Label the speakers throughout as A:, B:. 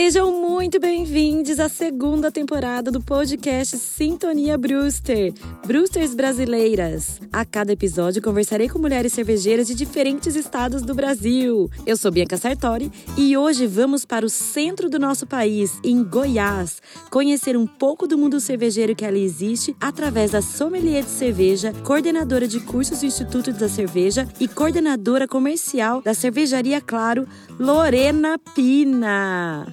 A: Sejam muito bem-vindos à segunda temporada do podcast Sintonia Brewster, Brewsters Brasileiras. A cada episódio conversarei com mulheres cervejeiras de diferentes estados do Brasil. Eu sou Bianca Sartori e hoje vamos para o centro do nosso país, em Goiás, conhecer um pouco do mundo cervejeiro que ali existe através da sommelier de cerveja, coordenadora de cursos do Instituto da Cerveja e coordenadora comercial da Cervejaria Claro, Lorena Pina.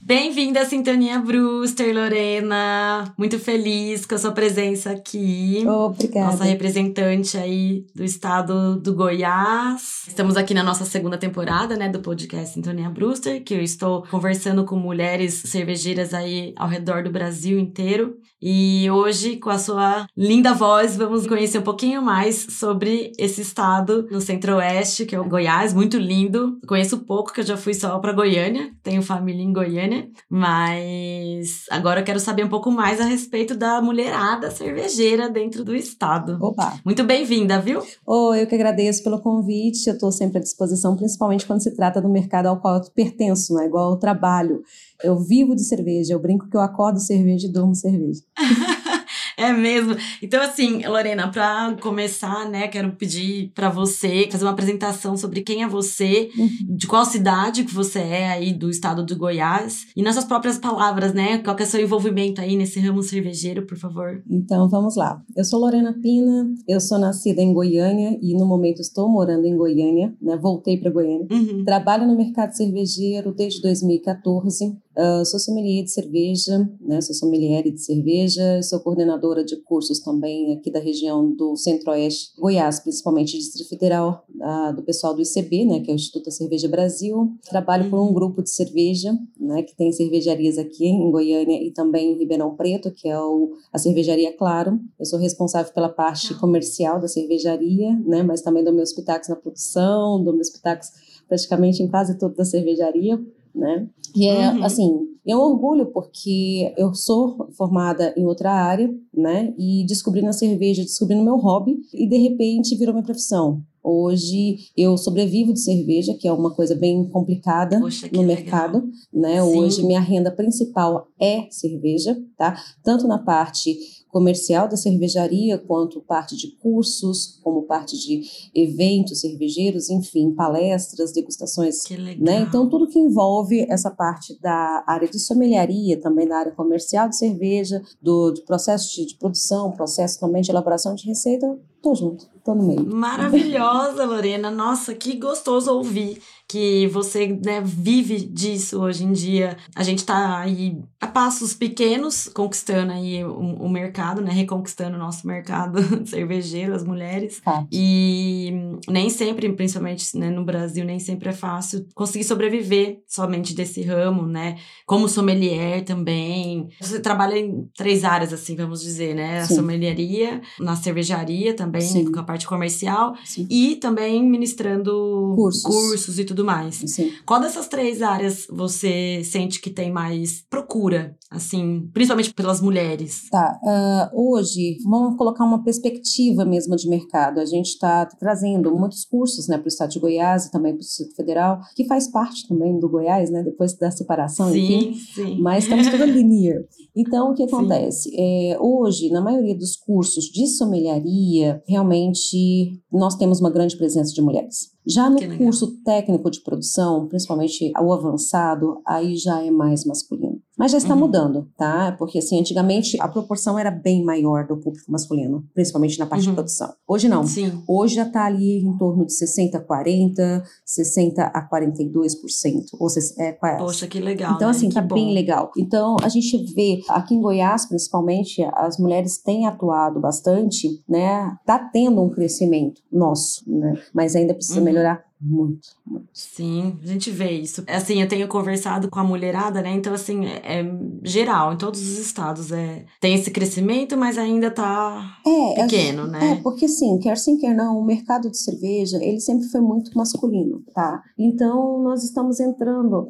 A: Bem-vinda à Sintonia Brewster, Lorena. Muito feliz com a sua presença aqui.
B: Obrigada.
A: Nossa representante aí do estado do Goiás. Estamos aqui na nossa segunda temporada, né, do podcast Sintonia Brewster, que eu estou conversando com mulheres cervejeiras aí ao redor do Brasil inteiro. E hoje, com a sua linda voz, vamos conhecer um pouquinho mais sobre esse estado no centro-oeste, que é o Goiás, muito lindo. Conheço pouco, que eu já fui só para Goiânia, tenho família em Goiânia, mas agora eu quero saber um pouco mais a respeito da mulherada cervejeira dentro do estado.
B: Opa!
A: Muito bem-vinda, viu?
B: Oh, eu que agradeço pelo convite, eu estou sempre à disposição, principalmente quando se trata do mercado ao qual eu pertenço, né? igual ao trabalho. Eu vivo de cerveja, eu brinco que eu acordo cerveja e durmo cerveja.
A: É mesmo. Então, assim, Lorena, para começar, né, quero pedir para você fazer uma apresentação sobre quem é você, uhum. de qual cidade que você é aí do estado do Goiás, e nas suas próprias palavras, né, qual que é o seu envolvimento aí nesse ramo cervejeiro, por favor.
B: Então, vamos lá. Eu sou Lorena Pina, eu sou nascida em Goiânia e no momento estou morando em Goiânia, né, voltei para Goiânia. Uhum. Trabalho no mercado cervejeiro desde 2014. Uh, sou sommelier de cerveja, né? Sou sommelier de cerveja, sou coordenadora de cursos também aqui da região do Centro-Oeste, Goiás, principalmente Distrito Federal, uh, do pessoal do ICB, né? Que é o Instituto da Cerveja Brasil. Trabalho por um uhum. grupo de cerveja, né? Que tem cervejarias aqui em Goiânia e também em Ribeirão Preto, que é o, a Cervejaria Claro. Eu sou responsável pela parte comercial da cervejaria, né? Mas também dou meus pitacos na produção, dou meus pitacos praticamente em quase toda a cervejaria, né? E é uhum. assim, é um orgulho porque eu sou formada em outra área, né? E descobri na cerveja, descobri no meu hobby e de repente virou minha profissão. Hoje eu sobrevivo de cerveja, que é uma coisa bem complicada Poxa, no mercado, né? Sim. Hoje minha renda principal é cerveja, tá? Tanto na parte comercial da cervejaria, quanto parte de cursos, como parte de eventos cervejeiros, enfim, palestras, degustações.
A: Que legal.
B: Né? Então, tudo que envolve essa parte da área de sommelharia, também da área comercial de cerveja, do, do processo de, de produção, processo também de elaboração de receita, tô junto, tô no meio.
A: Maravilhosa, Lorena. Nossa, que gostoso ouvir que você né, vive disso hoje em dia. A gente está aí a passos pequenos conquistando aí o, o, mercado, né, reconquistando o nosso mercado cervejeiro, as mulheres.
B: Tá.
A: E nem sempre, principalmente né, no Brasil, nem sempre é fácil conseguir sobreviver somente desse ramo, né? Como sommelier também. Você trabalha em três áreas, assim, vamos dizer, né? Sim. A sommelieria, na cervejaria também, Sim. com a parte comercial Sim. e também ministrando
B: cursos,
A: cursos e tudo mais.
B: Sim.
A: Qual dessas três áreas você sente que tem mais procura, assim, principalmente pelas mulheres?
B: Tá. Uh, hoje, vamos colocar uma perspectiva mesmo de mercado. A gente está trazendo muitos cursos né, para o estado de Goiás e também para o Distrito Federal, que faz parte também do Goiás, né, depois da separação,
A: sim,
B: enfim.
A: Sim.
B: Mas estamos toda linear. Então, o que acontece? É, hoje, na maioria dos cursos de sommelharia, realmente nós temos uma grande presença de mulheres. Já no curso técnico de produção, principalmente o avançado, aí já é mais masculino. Mas já está uhum. mudando, tá? Porque assim, antigamente a proporção era bem maior do público masculino, principalmente na parte uhum. de produção. Hoje não.
A: Sim.
B: Hoje já está ali em torno de 60 a 40, 60 a 42%. Ou seja, é.
A: Poxa, que legal.
B: Então,
A: né?
B: assim,
A: que
B: tá
A: bom.
B: bem legal. Então, a gente vê aqui em Goiás, principalmente, as mulheres têm atuado bastante, né? Tá tendo um crescimento nosso, né? Mas ainda precisa uhum. me. Muito, muito.
A: Sim, a gente vê isso. Assim, eu tenho conversado com a mulherada, né? Então, assim, é, é geral, em todos os estados. É, tem esse crescimento, mas ainda tá é, pequeno, né?
B: É, porque assim, quer sim, quer não, o mercado de cerveja, ele sempre foi muito masculino, tá? Então, nós estamos entrando,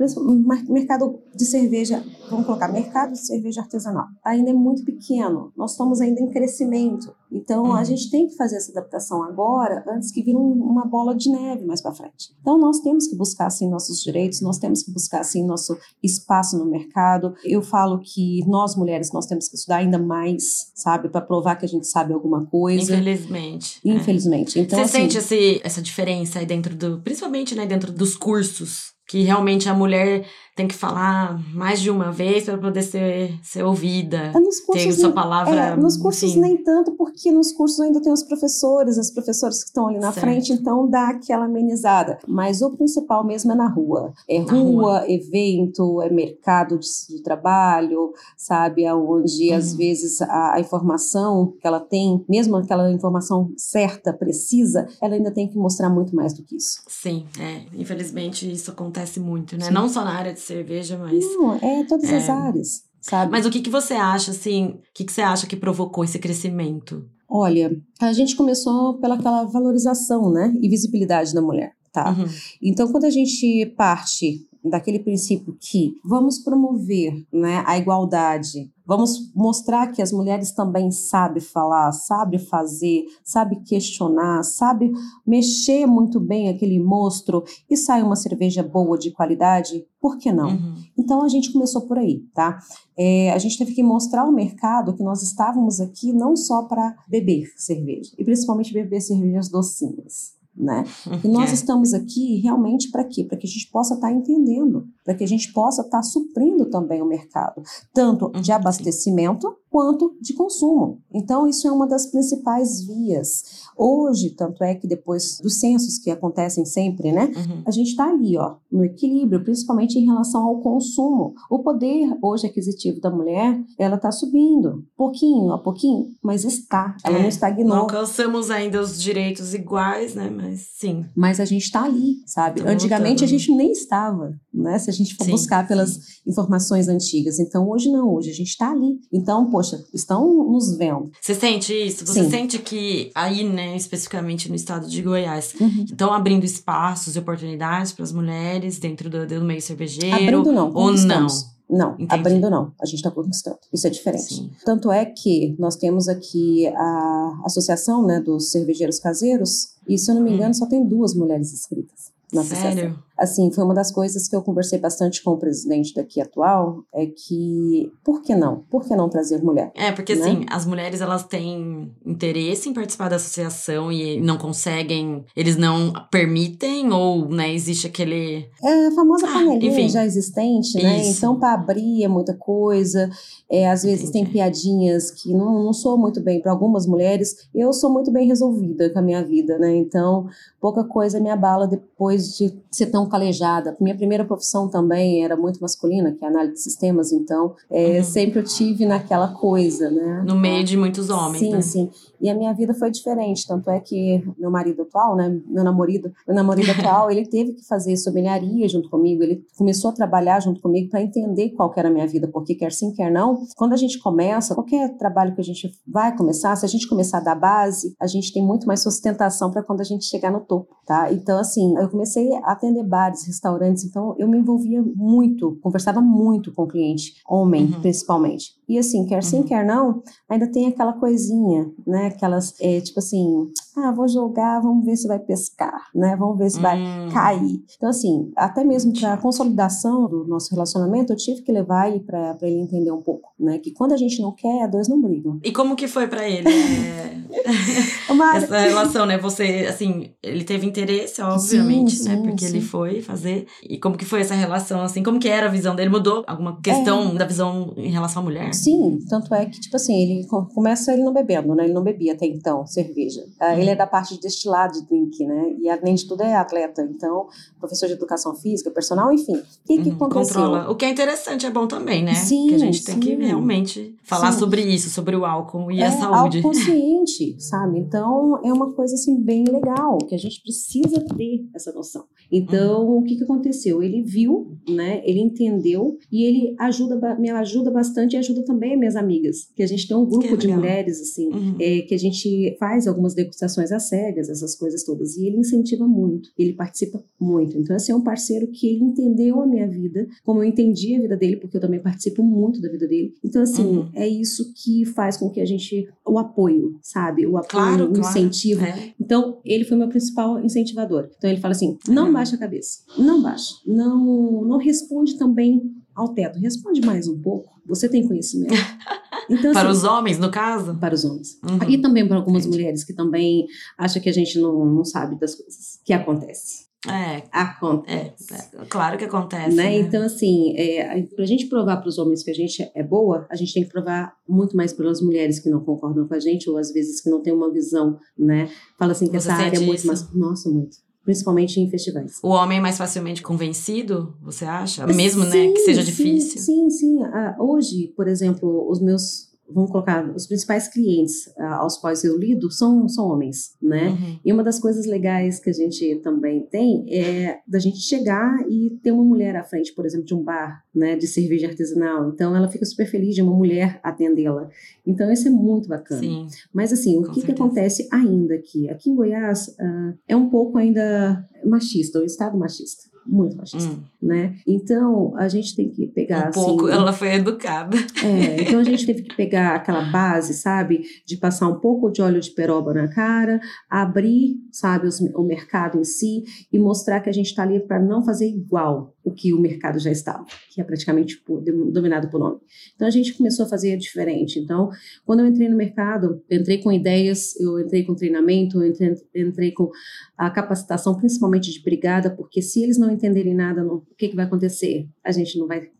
B: mercado de cerveja, vamos colocar, mercado de cerveja artesanal, ainda é muito pequeno. Nós estamos ainda em crescimento. Então, uhum. a gente tem que fazer essa adaptação agora, antes que vire um, uma bola de neve mais para frente. Então, nós temos que buscar sim nossos direitos, nós temos que buscar sim nosso espaço no mercado. Eu falo que nós mulheres nós temos que estudar ainda mais, sabe, para provar que a gente sabe alguma coisa.
A: Infelizmente.
B: Infelizmente.
A: É.
B: Então,
A: Você
B: assim,
A: sente esse, essa diferença aí dentro do, principalmente, né, dentro dos cursos, que realmente a mulher tem que falar mais de uma vez para poder ser, ser ouvida.
B: É, nos cursos,
A: ter sua palavra.
B: É, nos cursos
A: enfim.
B: nem tanto, porque nos cursos ainda tem os professores, as professoras que estão ali na
A: Certo.
B: frente, então dá aquela amenizada. Mas o principal mesmo é na rua. É
A: Na
B: rua, evento, é mercado de, de trabalho, sabe? Onde às
A: Uhum.
B: vezes a, a informação que ela tem, mesmo aquela informação certa, precisa, ela ainda tem que mostrar muito mais do que isso.
A: Sim, é. Infelizmente isso acontece muito, né?
B: Sim.
A: Não só na área de cerveja, mas.
B: Não, é todas as
A: É.
B: áreas, sabe?
A: Mas o que, que você acha, assim, o que, que você acha que provocou esse crescimento?
B: Olha, a gente começou pela aquela valorização, né, e visibilidade da mulher, tá?
A: Uhum.
B: Então, quando a gente parte daquele princípio que vamos promover, né, a igualdade, vamos mostrar que as mulheres também sabem falar, sabem fazer, sabem questionar, sabem mexer muito bem aquele monstro e sai uma cerveja boa de qualidade, por que não?
A: Uhum.
B: Então a gente começou por aí, tá? É, a gente teve que mostrar ao mercado que nós estávamos aqui não só para beber cerveja, e principalmente beber cervejas docinhas. Né? E nós estamos aqui realmente para quê? Para que a gente possa estar entendendo, para que a gente possa estar suprindo também o mercado, tanto
A: Uhum,
B: de
A: sim.
B: abastecimento quanto de consumo. Então, isso é uma das principais vias. Hoje, tanto é que depois dos censos que acontecem sempre, né?
A: Uhum.
B: A gente está ali, ó, no equilíbrio, principalmente em relação ao consumo. O poder hoje aquisitivo da mulher, ela está subindo, pouquinho a pouquinho, mas está. Ela
A: É,
B: não estagnou.
A: Não alcançamos ainda os direitos iguais, né? Mas sim.
B: Mas a gente está ali, sabe?
A: Tô
B: Antigamente a
A: voltando.
B: gente nem estava, né? Se a gente for
A: Sim,
B: buscar pelas
A: sim.
B: informações antigas. Então hoje não, hoje a gente está ali. Então, poxa, estão nos vendo.
A: Você sente isso? Você
B: Sim.
A: sente que aí, né, especificamente no estado de Goiás,
B: Uhum.
A: estão abrindo espaços e oportunidades para as mulheres dentro do, do meio cervejeiro?
B: Abrindo não,
A: ou
B: conquistamos. Não,
A: Entendi.
B: abrindo não. A gente está conquistando. Isso é diferente.
A: Sim.
B: Tanto é que nós temos aqui a associação né, dos cervejeiros caseiros, e se eu não me
A: Hum.
B: engano, só tem duas mulheres inscritas na associação. Assim, foi uma das coisas que eu conversei bastante com o presidente daqui atual, é que por que não? Por que não trazer mulher?
A: É, porque
B: Né?
A: assim, as mulheres elas têm interesse em participar da associação e não conseguem, eles não permitem ou, né, existe aquele
B: É a famosa
A: Ah,
B: panelinha
A: enfim.
B: já existente, né?
A: Isso.
B: Então, para abrir é muita coisa. É, às vezes
A: Entendi.
B: tem piadinhas que não, não sou muito bem para algumas mulheres. Eu sou muito bem resolvida com a minha vida, né? Então, pouca coisa me abala depois de ser tão calejada. Minha primeira profissão também era muito masculina, que é análise de sistemas. Então, é,
A: Uhum.
B: sempre eu tive naquela coisa, né?
A: no meio de muitos homens,
B: sim,
A: né?
B: sim. E a minha vida foi diferente, tanto é que meu marido atual, né, meu namorado, meu namorado atual, ele teve que fazer sommeliaria junto comigo, ele começou a trabalhar junto comigo para entender qual que era a minha vida, porque quer sim, quer não, quando a gente começa, qualquer trabalho que a gente vai começar, se a gente começar da base, a gente tem muito mais sustentação para quando a gente chegar no topo, tá? Então, assim, eu comecei a atender bares, restaurantes, então eu me envolvia muito, conversava muito com o cliente, homem
A: Uhum.
B: principalmente. E assim, quer sim,
A: Uhum.
B: quer não, ainda tem aquela coisinha, né? Aquelas, é, tipo assim, ah, vou jogar, vamos ver se vai pescar, né? Vamos ver se vai
A: Hum,
B: cair. Então, assim, até mesmo para a consolidação do nosso relacionamento, eu tive que levar ele para ele entender um pouco, né? Que quando a gente não quer, dois não brigam.
A: E como que foi pra ele é,
B: Mas,
A: essa relação, né? Você, assim, ele teve interesse, obviamente,
B: Sim,
A: né?
B: sim,
A: Porque ele
B: sim.
A: foi fazer. E como que foi essa relação, assim? Como que era a visão dele? Mudou alguma
B: É.
A: questão da visão em relação à mulher?
B: Sim, tanto é que, tipo assim, ele co- começa ele não bebendo, né? Ele não bebia até então cerveja. Ah, Ele é da parte de destilado de drink, né? E além de tudo é atleta, então, professor de educação física, personal, enfim. O que, que
A: Uhum,
B: aconteceu?
A: Controla. O que é interessante, é bom também, né?
B: Sim,
A: que a gente tem que
B: sim.
A: realmente falar
B: Sim.
A: sobre isso, sobre o álcool e
B: é
A: a saúde.
B: autoconsciente, sabe? Então é uma coisa assim bem legal que a gente precisa ter essa noção. Então
A: Uhum.
B: o que que aconteceu? Ele viu, né? Ele entendeu e ele ajuda me ajuda bastante e ajuda também minhas amigas. Que a gente tem um grupo de
A: legal.
B: mulheres assim
A: Uhum.
B: é, que a gente faz algumas iniciações às cegas, essas coisas todas. E ele incentiva muito, ele participa muito. Então, esse é um parceiro que ele entendeu a minha vida, como eu entendi a vida dele, porque eu também participo muito da vida dele. Então, assim, uhum. é isso que faz com que a gente. O apoio, sabe? O apoio, claro, o incentivo. Claro. É. Então, ele foi meu principal incentivador. Então, ele fala assim: não uhum. baixa a cabeça, não baixa, não, não responde também ao teto, responde mais um pouco. Você tem conhecimento.
A: Então, para assim, os homens, no caso?
B: Para os homens. Uhum. E também para algumas Entendi. mulheres que também acham que a gente não, não sabe das coisas que acontece.
A: É.
B: Acontece.
A: É, é, claro que acontece.
B: Né? Né? Então, assim, é, para a gente provar para os homens que a gente é boa, a gente tem que provar muito mais pelas mulheres que não concordam com a gente, ou às vezes que não tem uma visão, né? Fala assim que Você essa área é muito mais. Nossa, muito principalmente em festivais.
A: O homem é mais facilmente convencido, você acha? Mesmo, sim, né, que seja
B: sim,
A: difícil.
B: Sim, sim. Uh, hoje, por exemplo, os meus vamos colocar, os principais clientes uh, aos quais eu lido são, são homens, né? Uhum. E uma das coisas legais que a gente também tem é da gente chegar e ter uma mulher à frente, por exemplo, de um bar, né, de cerveja artesanal. Então, ela fica super feliz de uma mulher atendê-la. Então, isso é muito bacana. Sim. Mas, assim, o que, que acontece ainda aqui? Aqui em Goiás, uh, é um pouco ainda machista, o estado machista muito machista, hum. né? Então, a gente tem que pegar,
A: um
B: assim...
A: pouco, ela foi educada.
B: É, então a gente teve que pegar aquela base, sabe? De passar um pouco de óleo de peroba na cara, abrir, sabe, os, o mercado em si e mostrar que a gente está ali para não fazer igual o que o mercado já estava, que é praticamente por, dominado por nome. Então, a gente começou a fazer diferente. Então, quando eu entrei no mercado, eu entrei com ideias, eu entrei com treinamento, eu entrei, entrei com a capacitação, principalmente de brigada, porque se eles não entenderem nada, no, o que, que vai acontecer? A gente não vai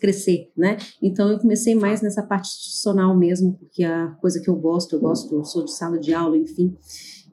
B: crescer, né? Então eu comecei mais nessa parte institucional mesmo, porque é a coisa que eu gosto, eu gosto, eu sou de sala de aula, enfim.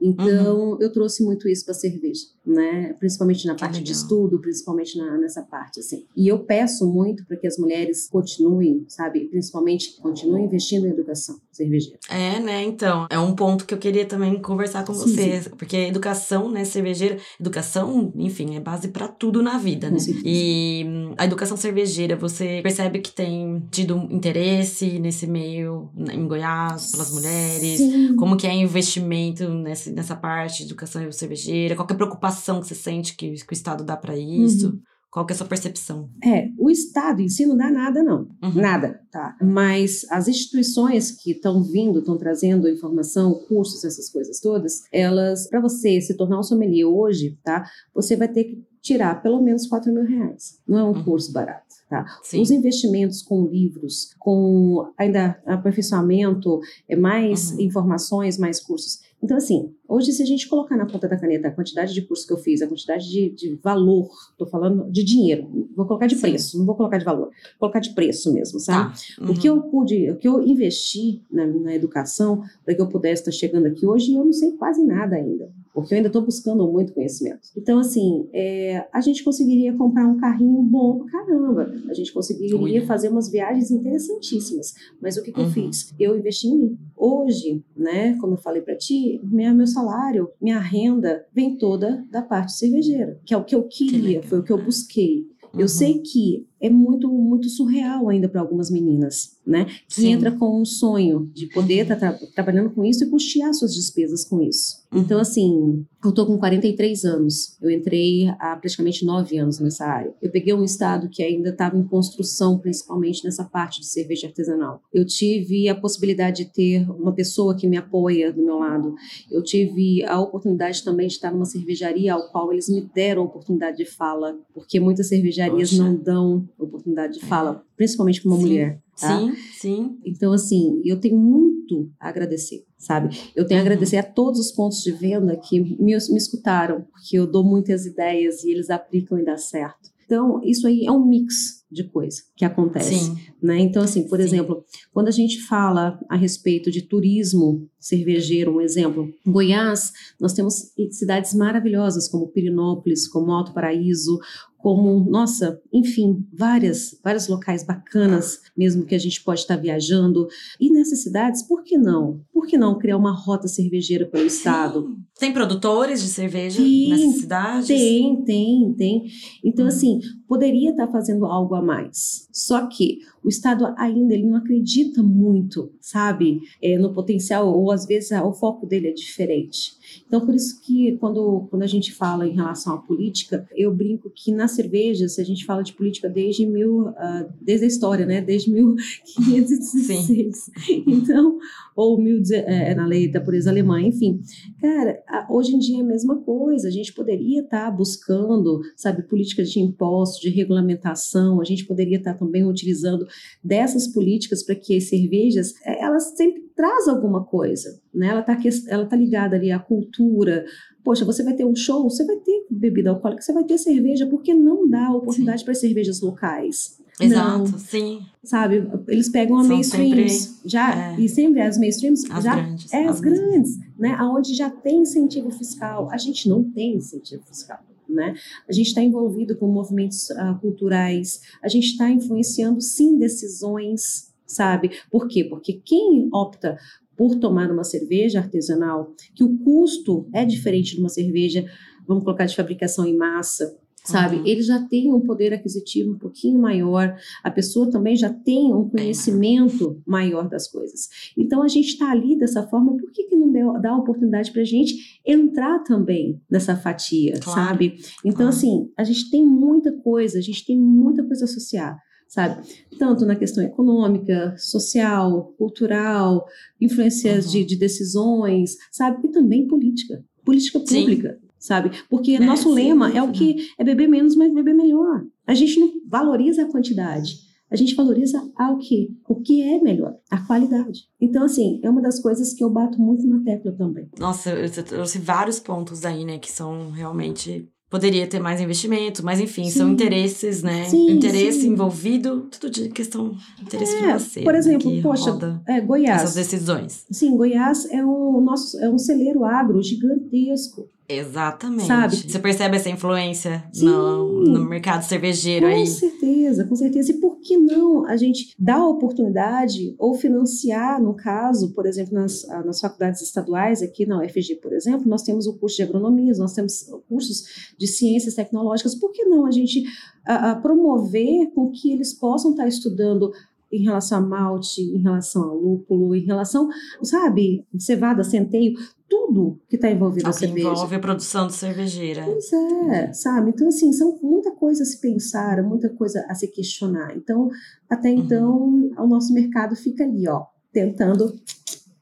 B: Então, uhum. eu trouxe muito isso para a cerveja, né? Principalmente na parte de estudo, principalmente na, nessa parte, assim. E eu peço muito para que as mulheres continuem, sabe? Principalmente continuem investindo em educação cervejeira.
A: É, né? Então, é um ponto que eu queria também conversar com sim, você, sim. porque educação, né, cervejeira, educação, enfim, é base para tudo na vida, né? Sim. E hum, a educação cervejeira, você percebe que tem tido interesse nesse meio em Goiás pelas mulheres? Como que é investimento nessa nessa parte de educação cervejeira? Qual é a preocupação que você sente que, que o Estado dá para isso? Uhum. Qual que é a sua percepção?
B: É, o Estado em si não dá nada, não. Uhum. Nada, tá? Mas as instituições que estão vindo, estão trazendo informação, cursos, essas coisas todas, elas, para você se tornar um sommelier hoje, tá? Você vai ter que tirar pelo menos 4 mil reais. Não é um uhum. curso barato. Tá? Os investimentos com livros, com ainda aperfeiçoamento, é mais uhum. informações, mais cursos. Então, assim, hoje, se a gente colocar na ponta da caneta a quantidade de curso que eu fiz, a quantidade de, de valor, estou falando de dinheiro, vou colocar de Sim. preço, não vou colocar de valor, vou colocar de preço mesmo, sabe? Tá. Uhum. O que eu pude, o que eu investi na, na educação para que eu pudesse estar chegando aqui hoje, eu não sei quase nada ainda porque eu ainda estou buscando muito conhecimento. Então, assim, é, a gente conseguiria comprar um carrinho bom pra caramba, a gente conseguiria Ui. fazer umas viagens interessantíssimas, mas o que, que uhum. eu fiz? Eu investi em mim. Hoje, né, como eu falei para ti, minha, meu salário, minha renda vem toda da parte cervejeira, que é o que eu queria, que foi o que eu busquei. Uhum. Eu sei que é muito muito surreal ainda para algumas meninas, né? Que Sim. entra com um sonho de poder estar tá tra trabalhando com isso e custear suas despesas com isso. Uhum. Então, assim, eu tô com 43 anos. Eu entrei há praticamente nove anos nessa área. Eu peguei um estado que ainda estava em construção, principalmente nessa parte de cerveja artesanal. Eu tive a possibilidade de ter uma pessoa que me apoia do meu lado. Eu tive a oportunidade também de estar numa cervejaria ao qual eles me deram a oportunidade de fala, porque muitas cervejarias Poxa. não dão oportunidade de fala, principalmente para uma sim, mulher. Tá?
A: Sim, sim.
B: Então, assim, eu tenho muito a agradecer, sabe? Eu tenho a uhum. agradecer a todos os pontos de venda que me, me escutaram, porque eu dou muitas ideias e eles aplicam e dá certo. Então, isso aí é um mix de coisa que acontece. Sim. Né? Então, assim, por Sim. exemplo, quando a gente fala a respeito de turismo cervejeiro, um exemplo, em Goiás, nós temos cidades maravilhosas como Pirinópolis, como Alto Paraíso, como, nossa, enfim, várias, vários locais bacanas, mesmo que a gente pode estar viajando. E nessas cidades, por que não? Por que não criar uma rota cervejeira pelo estado?
A: Tem produtores de cerveja Sim, nessas cidades?
B: Tem, tem, tem. Então, hum. assim, poderia estar fazendo algo a mais. Só que o Estado ainda ele não acredita muito, sabe, é, no potencial, ou às vezes o foco dele é diferente. Então, por isso que quando, quando a gente fala em relação à política, eu brinco que na cerveja, se a gente fala de política desde mil, uh, desde a história, né, desde 1516, Sim. então, ou mil, é, na lei da pureza alemã, enfim, cara, hoje em dia é a mesma coisa, a gente poderia estar tá buscando, sabe, políticas de impostos, de regulamentação, a gente poderia estar tá também utilizando dessas políticas para que as cervejas, é, elas sempre traz alguma coisa, né? Ela está ela tá ligada ali à cultura. Poxa, você vai ter um show, você vai ter bebida alcoólica, você vai ter cerveja, porque não dá oportunidade para cervejas locais.
A: Exato, não, sim.
B: Sabe, eles pegam a São mainstreams, já, é, e sempre as mainstreams,
A: as
B: já,
A: grandes,
B: é as, grandes, grandes, né, aonde já tem incentivo fiscal, a gente não tem incentivo fiscal. Né? A gente está envolvido com movimentos uh, culturais, a gente está influenciando sim decisões sabe? Por quê? Porque quem opta por tomar uma cerveja artesanal, que o custo é diferente de uma cerveja, vamos colocar de fabricação em massa, sabe? Uhum. Ele já tem um poder aquisitivo um pouquinho maior, a pessoa também já tem um conhecimento maior das coisas. Então a gente está ali dessa forma, por que, que não deu, dá a oportunidade para a gente entrar também nessa fatia, claro. sabe? Então, claro. assim, a gente tem muita coisa, a gente tem muita coisa a associar sabe? Tanto na questão econômica, social, cultural, influências uhum. de, de, decisões, sabe? E também política, política pública, sim. sabe? Porque é, nosso sim, lema sim, é o que é beber menos, mas beber melhor. A gente não valoriza a quantidade. A gente valoriza o que? O que é melhor? A qualidade. Então, assim, é uma das coisas que eu bato muito na tecla também.
A: Nossa, eu trouxe vários pontos aí, né, que são realmente poderia ter mais investimento, mas enfim, sim. são interesses, né? Sim, Interesse sim. envolvido, tudo de questão de interesse é, financeiro.
B: Por né, exemplo, né, poxa, é, Goiás.
A: Essas decisões.
B: Sim, Goiás é um nosso é um celeiro agro gigantesco.
A: Exatamente. Sabe? Você percebe essa influência no, no, mercado cervejeiro
B: com
A: aí?
B: Com certeza, com certeza. E por que não a gente dar a oportunidade ou financiar, no caso, por exemplo, nas, ah, nas faculdades estaduais, aqui na UFG, por exemplo, nós temos o curso de agronomia, nós temos cursos de ciências tecnológicas. Por que não a gente a, a promover com que eles possam estar estudando em relação a malte, em relação ao lúpulo, em relação, sabe, cevada, centeio, tudo que está envolvido
A: a
B: cerveja.
A: envolve a produção de cervejeira.
B: Pois é, sabe? Então, assim, são muita coisa a se pensar, muita coisa a se questionar. Então, até uhum. então, uhum. o nosso mercado fica ali, ó, tentando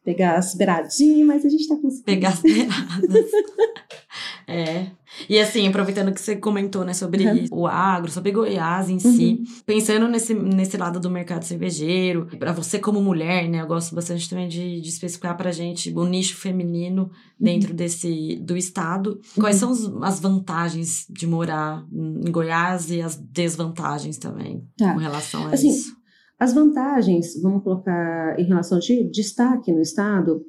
B: pegar as beiradinhas, mas a gente está conseguindo.
A: Pegar as beiradas. é. E assim, aproveitando que você comentou, né, sobre uhum. o agro, sobre Goiás em uhum. si, pensando nesse, nesse lado do mercado cervejeiro, para você como mulher, né, eu gosto bastante também de, de especificar pra gente o nicho feminino dentro uhum. desse, do estado. Quais uhum. são as vantagens de morar em Goiás e as desvantagens também tá. com relação a assim, isso?
B: As vantagens, vamos colocar em relação de destaque no estado,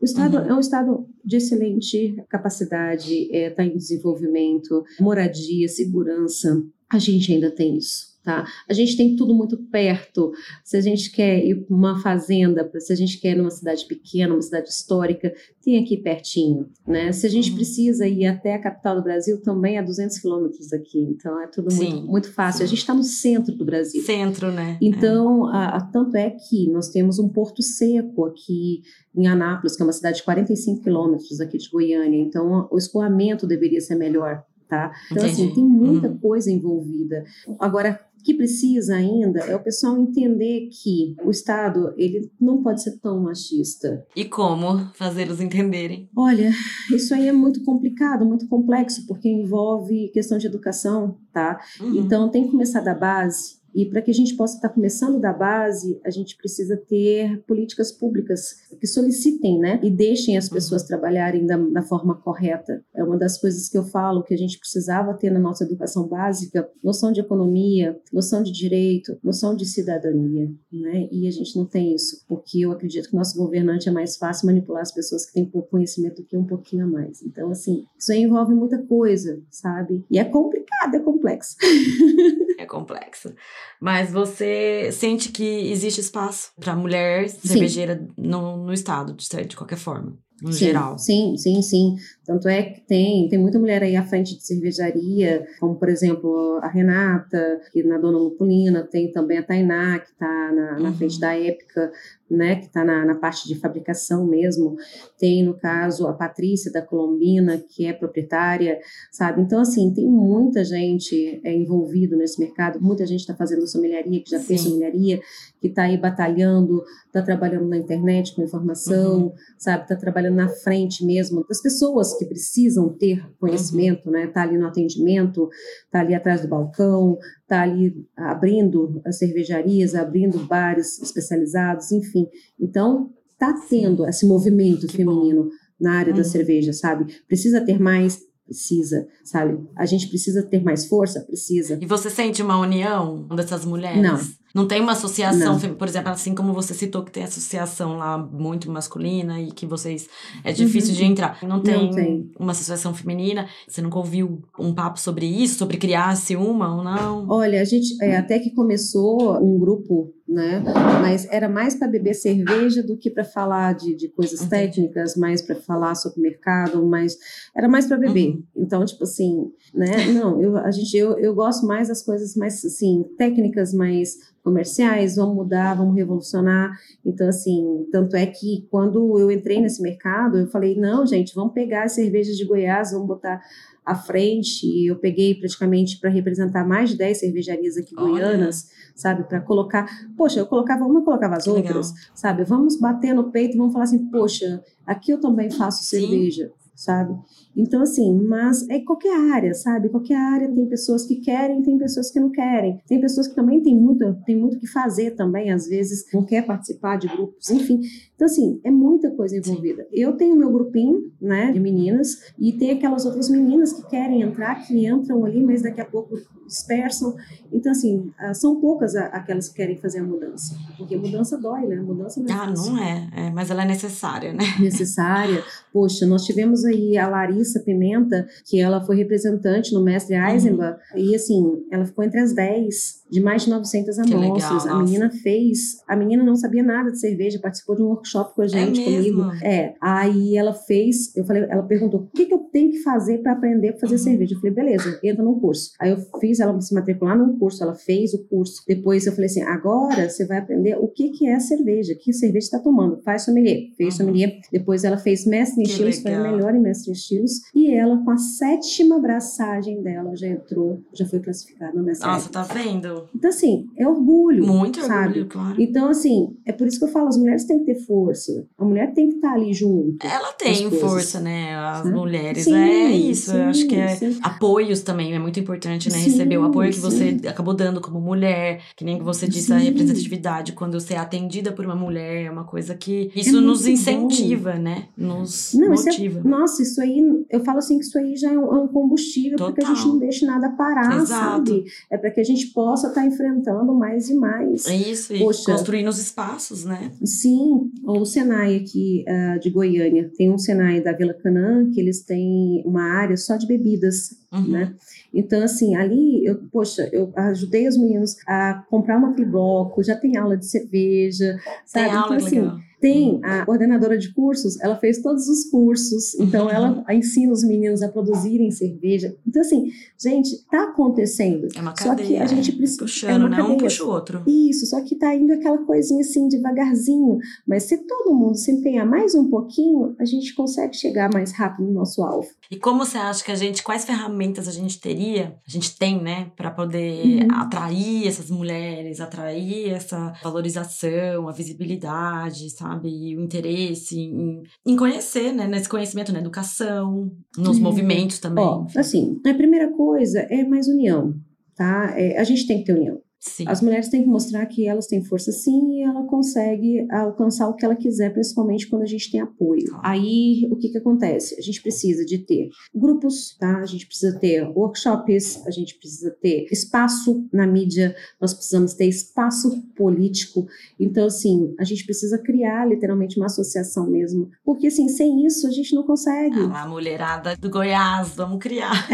B: o Estado uhum. é um Estado de excelente capacidade, está é, tá em desenvolvimento, moradia, segurança. A gente ainda tem isso. Tá? A gente tem tudo muito perto. Se a gente quer ir para uma fazenda, se a gente quer ir numa cidade pequena, uma cidade histórica, tem aqui pertinho. Né? Se a gente uhum. precisa ir até a capital do Brasil, também é 200 quilômetros daqui. Então é tudo muito, muito fácil. Sim. A gente está no centro do Brasil.
A: Centro, né?
B: Então, é. A, a, tanto é que nós temos um porto seco aqui em Anápolis, que é uma cidade de 45 quilômetros aqui de Goiânia. Então, o escoamento deveria ser melhor tá? Então, assim, Entendi. assim, tem muita uhum. coisa envolvida. Agora, o que precisa ainda é o pessoal entender que o Estado ele não pode ser tão machista.
A: E como fazê-los entenderem?
B: Olha, isso aí é muito complicado, muito complexo, porque envolve questão de educação, tá? Uhum. Então tem que começar da base e para que a gente possa estar começando da base, a gente precisa ter políticas públicas que solicitem, né? E deixem as pessoas uhum. trabalharem da, da, forma correta. É uma das coisas que eu falo que a gente precisava ter na nossa educação básica: noção de economia, noção de direito, noção de cidadania, né? E a gente não tem isso, porque eu acredito que nosso governante é mais fácil manipular as pessoas que têm pouco conhecimento do que um pouquinho a mais. Então, assim, isso aí envolve muita coisa, sabe? E é complicado, é complexo.
A: é complexo. Mas você sente que existe espaço para mulher cervejeira no, no estado, de, de qualquer forma no
B: sim,
A: geral.
B: Sim, sim, sim. Tanto é que tem, tem muita mulher aí à frente de cervejaria, como por exemplo a Renata, que na Dona Lupulina, tem também a Tainá, que está na, na uhum. frente da Épica, né, que está na, na, parte de fabricação mesmo. Tem, no caso, a Patrícia da Colombina, que é proprietária, sabe? Então, assim, tem muita gente é, envolvido nesse mercado, muita gente está fazendo sommelharia, que já Sim. fez sommelharia, que está aí batalhando, está trabalhando na internet com informação, uhum. sabe? Está trabalhando na frente mesmo das pessoas que precisam ter conhecimento, uhum. né? Está ali no atendimento, está ali atrás do balcão, está ali abrindo as cervejarias, abrindo bares especializados, enfim. Então, está tendo esse movimento que feminino bom. na área uhum. da cerveja, sabe? Precisa ter mais, precisa, sabe? A gente precisa ter mais força, precisa.
A: E você sente uma união dessas mulheres?
B: Não.
A: Não tem uma associação, não. por exemplo, assim como você citou que tem associação lá muito masculina e que vocês é difícil uhum. de entrar. Não tem, não tem, uma associação feminina. Você nunca ouviu um papo sobre isso, sobre criar-se uma ou não?
B: Olha, a gente é, até que começou um grupo, né? Mas era mais para beber cerveja do que para falar de, de coisas uhum. técnicas, mais para falar sobre mercado, mas era mais para beber. Uhum. Então, tipo assim, né? Não, eu, a gente, eu, eu gosto mais das coisas mais assim técnicas, mais comerciais, vamos mudar, vamos revolucionar. Então, assim, tanto é que quando eu entrei nesse mercado, eu falei, não, gente, vamos pegar as cervejas de Goiás, vamos botar à frente. Eu peguei praticamente para representar mais de 10 cervejarias aqui Olha. goianas, sabe, para colocar, poxa, eu colocava uma, eu colocava as outras, Legal. sabe? Vamos bater no peito e vamos falar assim, poxa, aqui eu também faço Sim. cerveja, sabe? Então, assim, mas é qualquer área, sabe? Qualquer área tem pessoas que querem, tem pessoas que não querem. Tem pessoas que também têm muito, tem muito que fazer também, às vezes não quer participar de grupos, enfim. Então, assim, é muita coisa envolvida. Eu tenho meu grupinho, né, de meninas, e tem aquelas outras meninas que querem entrar, que entram ali, mas daqui a pouco dispersam. Então, assim, ah, são poucas aquelas que querem fazer a mudança. Porque mudança dói, né? Mudança
A: não é Ah, não é. é. Mas ela é necessária, né?
B: Necessária. Poxa, nós tivemos aí a Larissa Pimenta, que ela foi representante no Mestre Eisenbach, uhum. e assim, ela ficou entre as 10 de mais de 900 amostras. a menina fez, a menina não sabia nada de cerveja, participou de um workshop com a é gente, é comigo. É. Aí ela fez, eu falei, ela perguntou: "O que, que eu tenho que fazer para aprender a fazer uhum. cerveja?" Eu falei: "Beleza, entra num curso". Aí eu fiz ela se matricular num curso, ela fez o curso. Depois eu falei assim: "Agora você vai aprender o que que é cerveja, que cerveja está tomando. Faz sommelier". Fez uhum. sommelier. Depois ela fez mestre estilos, foi a melhor em mestre estilos, e ela com a sétima braçagem dela já entrou, já foi classificada no mestre.
A: Nossa, tá vendo?
B: Então, assim, é orgulho.
A: Muito
B: sabe?
A: orgulho, claro.
B: Então, assim, é por isso que eu falo: as mulheres têm que ter força. A mulher tem que estar ali junto.
A: Ela tem força, né? As sabe? mulheres. Sim, é isso. Sim, eu acho que é. Sim. Apoios também é muito importante, né? Receber o apoio que você acabou dando como mulher, que nem você disse, a representatividade, quando você é atendida por uma mulher, é uma coisa que. É isso é nos incentiva, bom. né? Nos Não, motiva.
B: Isso é, nossa, isso aí, eu falo assim que isso aí já é um, é combustível, Total. porque a gente não deixa nada parar, Exato. sabe? É para que a gente possa estar tá enfrentando mais e mais.
A: É isso, e Poxa, construindo os espaços, né?
B: Sim, o Senai aqui uh, de Goiânia, tem um Senai da Vila Canaã, que eles têm uma área só de bebidas, uhum. né? Então, assim, ali, eu, poxa, eu ajudei os meninos a comprar uma bloco, já tem aula de cerveja, sabe?
A: Tem aula,
B: então, assim,
A: legal.
B: Tem a coordenadora de cursos, ela fez todos os cursos, então uhum. ela ensina os meninos a produzirem cerveja. Então, assim, gente, tá acontecendo.
A: É uma cadeia. Só que a gente precisa. Puxando,
B: é
A: né?
B: Cadeia.
A: Um puxa o outro.
B: Isso, só que tá indo aquela coisinha assim, devagarzinho. Mas se todo mundo se empenhar mais um pouquinho, a gente consegue chegar mais rápido no nosso alvo.
A: E como você acha que a gente, quais ferramentas a gente teria, a gente tem, né, para poder uhum. atrair essas mulheres, atrair essa valorização, a visibilidade, sabe? E o interesse em, em conhecer, né? Nesse conhecimento, na educação, nos uhum. movimentos também.
B: Ó, assim, a primeira coisa é mais união, tá? É, a gente tem que ter união. Sim. As mulheres têm que mostrar que elas têm força sim e ela consegue alcançar o que ela quiser, principalmente quando a gente tem apoio. Aí, o que que acontece? A gente precisa de ter grupos, tá? A gente precisa ter workshops, a gente precisa ter espaço na mídia, nós precisamos ter espaço político. Então, assim, a gente precisa criar literalmente uma associação mesmo, porque assim, sem isso a gente não consegue.
A: Ah, a mulherada do Goiás, vamos criar.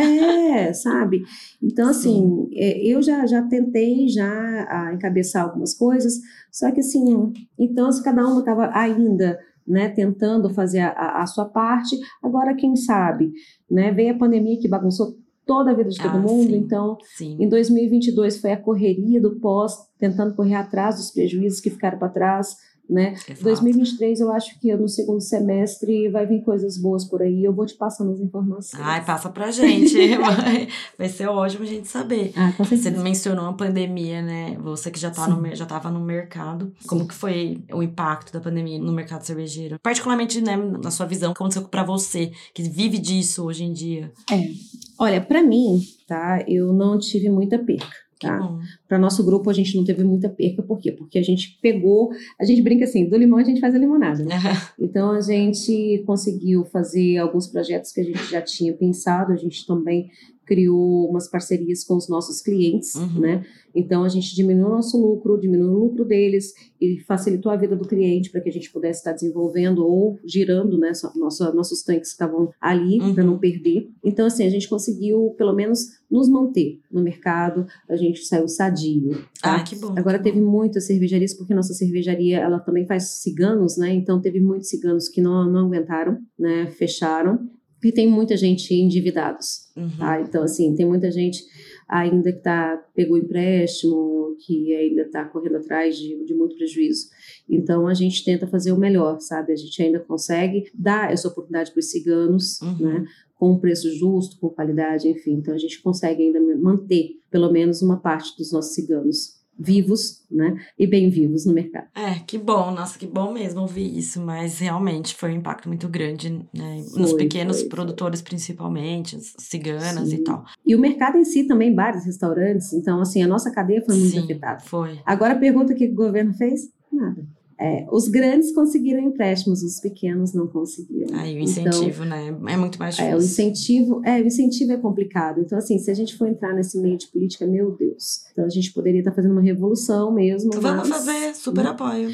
B: É, sabe? Então, assim, é, eu já, já tentei já encabeçar algumas coisas, só que assim, então se cada uma estava ainda né, tentando fazer a, a, sua parte, agora quem sabe, né, veio a pandemia que bagunçou toda a vida de todo ah, mundo, sim, então sim. em 2022 foi a correria do pós, tentando correr atrás dos prejuízos que ficaram para trás, né? Exato. 2023 eu acho que no segundo semestre vai vir coisas boas por aí. Eu vou te passando as informações.
A: Ai, passa pra gente. vai, vai ser ótimo a gente saber. Ah, Você mencionou a pandemia, né? Você que já tá no já estava no mercado. Sim. Como que foi o impacto da pandemia no mercado cervejeiro? Particularmente, né, na sua visão, o que aconteceu para você que vive disso hoje em dia?
B: É. Olha, para mim, tá? Eu não tive muita perca. Tá? Para nosso grupo, a gente não teve muita perca, por quê? Porque a gente pegou, a gente brinca assim, do limão a gente faz a limonada. Né? então a gente conseguiu fazer alguns projetos que a gente já tinha pensado, a gente também criou umas parcerias com os nossos clientes, uhum. né? Então a gente diminuiu o nosso lucro, diminuiu o lucro deles e facilitou a vida do cliente para que a gente pudesse estar desenvolvendo ou girando, né, nossa, nossos tanques que estavam ali uhum. para não perder. Então assim a gente conseguiu pelo menos nos manter no mercado. A gente saiu sadio.
A: Tá? Ah, que bom.
B: Agora
A: que
B: teve bom. muitas cervejarias porque nossa cervejaria ela também faz ciganos, né? Então teve muitos ciganos que não, não aguentaram, né? Fecharam e tem muita gente endividados, uhum. tá? Então, assim, tem muita gente ainda que tá, pegou empréstimo, que ainda está correndo atrás de, de muito prejuízo. Então, a gente tenta fazer o melhor, sabe? A gente ainda consegue dar essa oportunidade para os ciganos, uhum. né? Com um preço justo, com qualidade, enfim. Então, a gente consegue ainda manter, pelo menos, uma parte dos nossos ciganos vivos, né? E bem vivos no mercado.
A: É, que bom, nossa, que bom mesmo ouvir isso, mas realmente foi um impacto muito grande, né? Foi, Nos pequenos foi, produtores, foi. principalmente, as ciganas Sim. e tal.
B: E o mercado em si também, bares, restaurantes, então, assim, a nossa cadeia foi muito Sim, afetada.
A: Foi.
B: Agora a pergunta que o governo fez? Nada. É, os grandes conseguiram empréstimos, os pequenos não conseguiram.
A: Aí o incentivo, então, né? É muito mais difícil.
B: É, o incentivo, é, o incentivo é complicado. Então, assim, se a gente for entrar nesse meio de política, meu Deus. Então a gente poderia estar fazendo uma revolução mesmo.
A: Vamos mas... fazer, super apoio.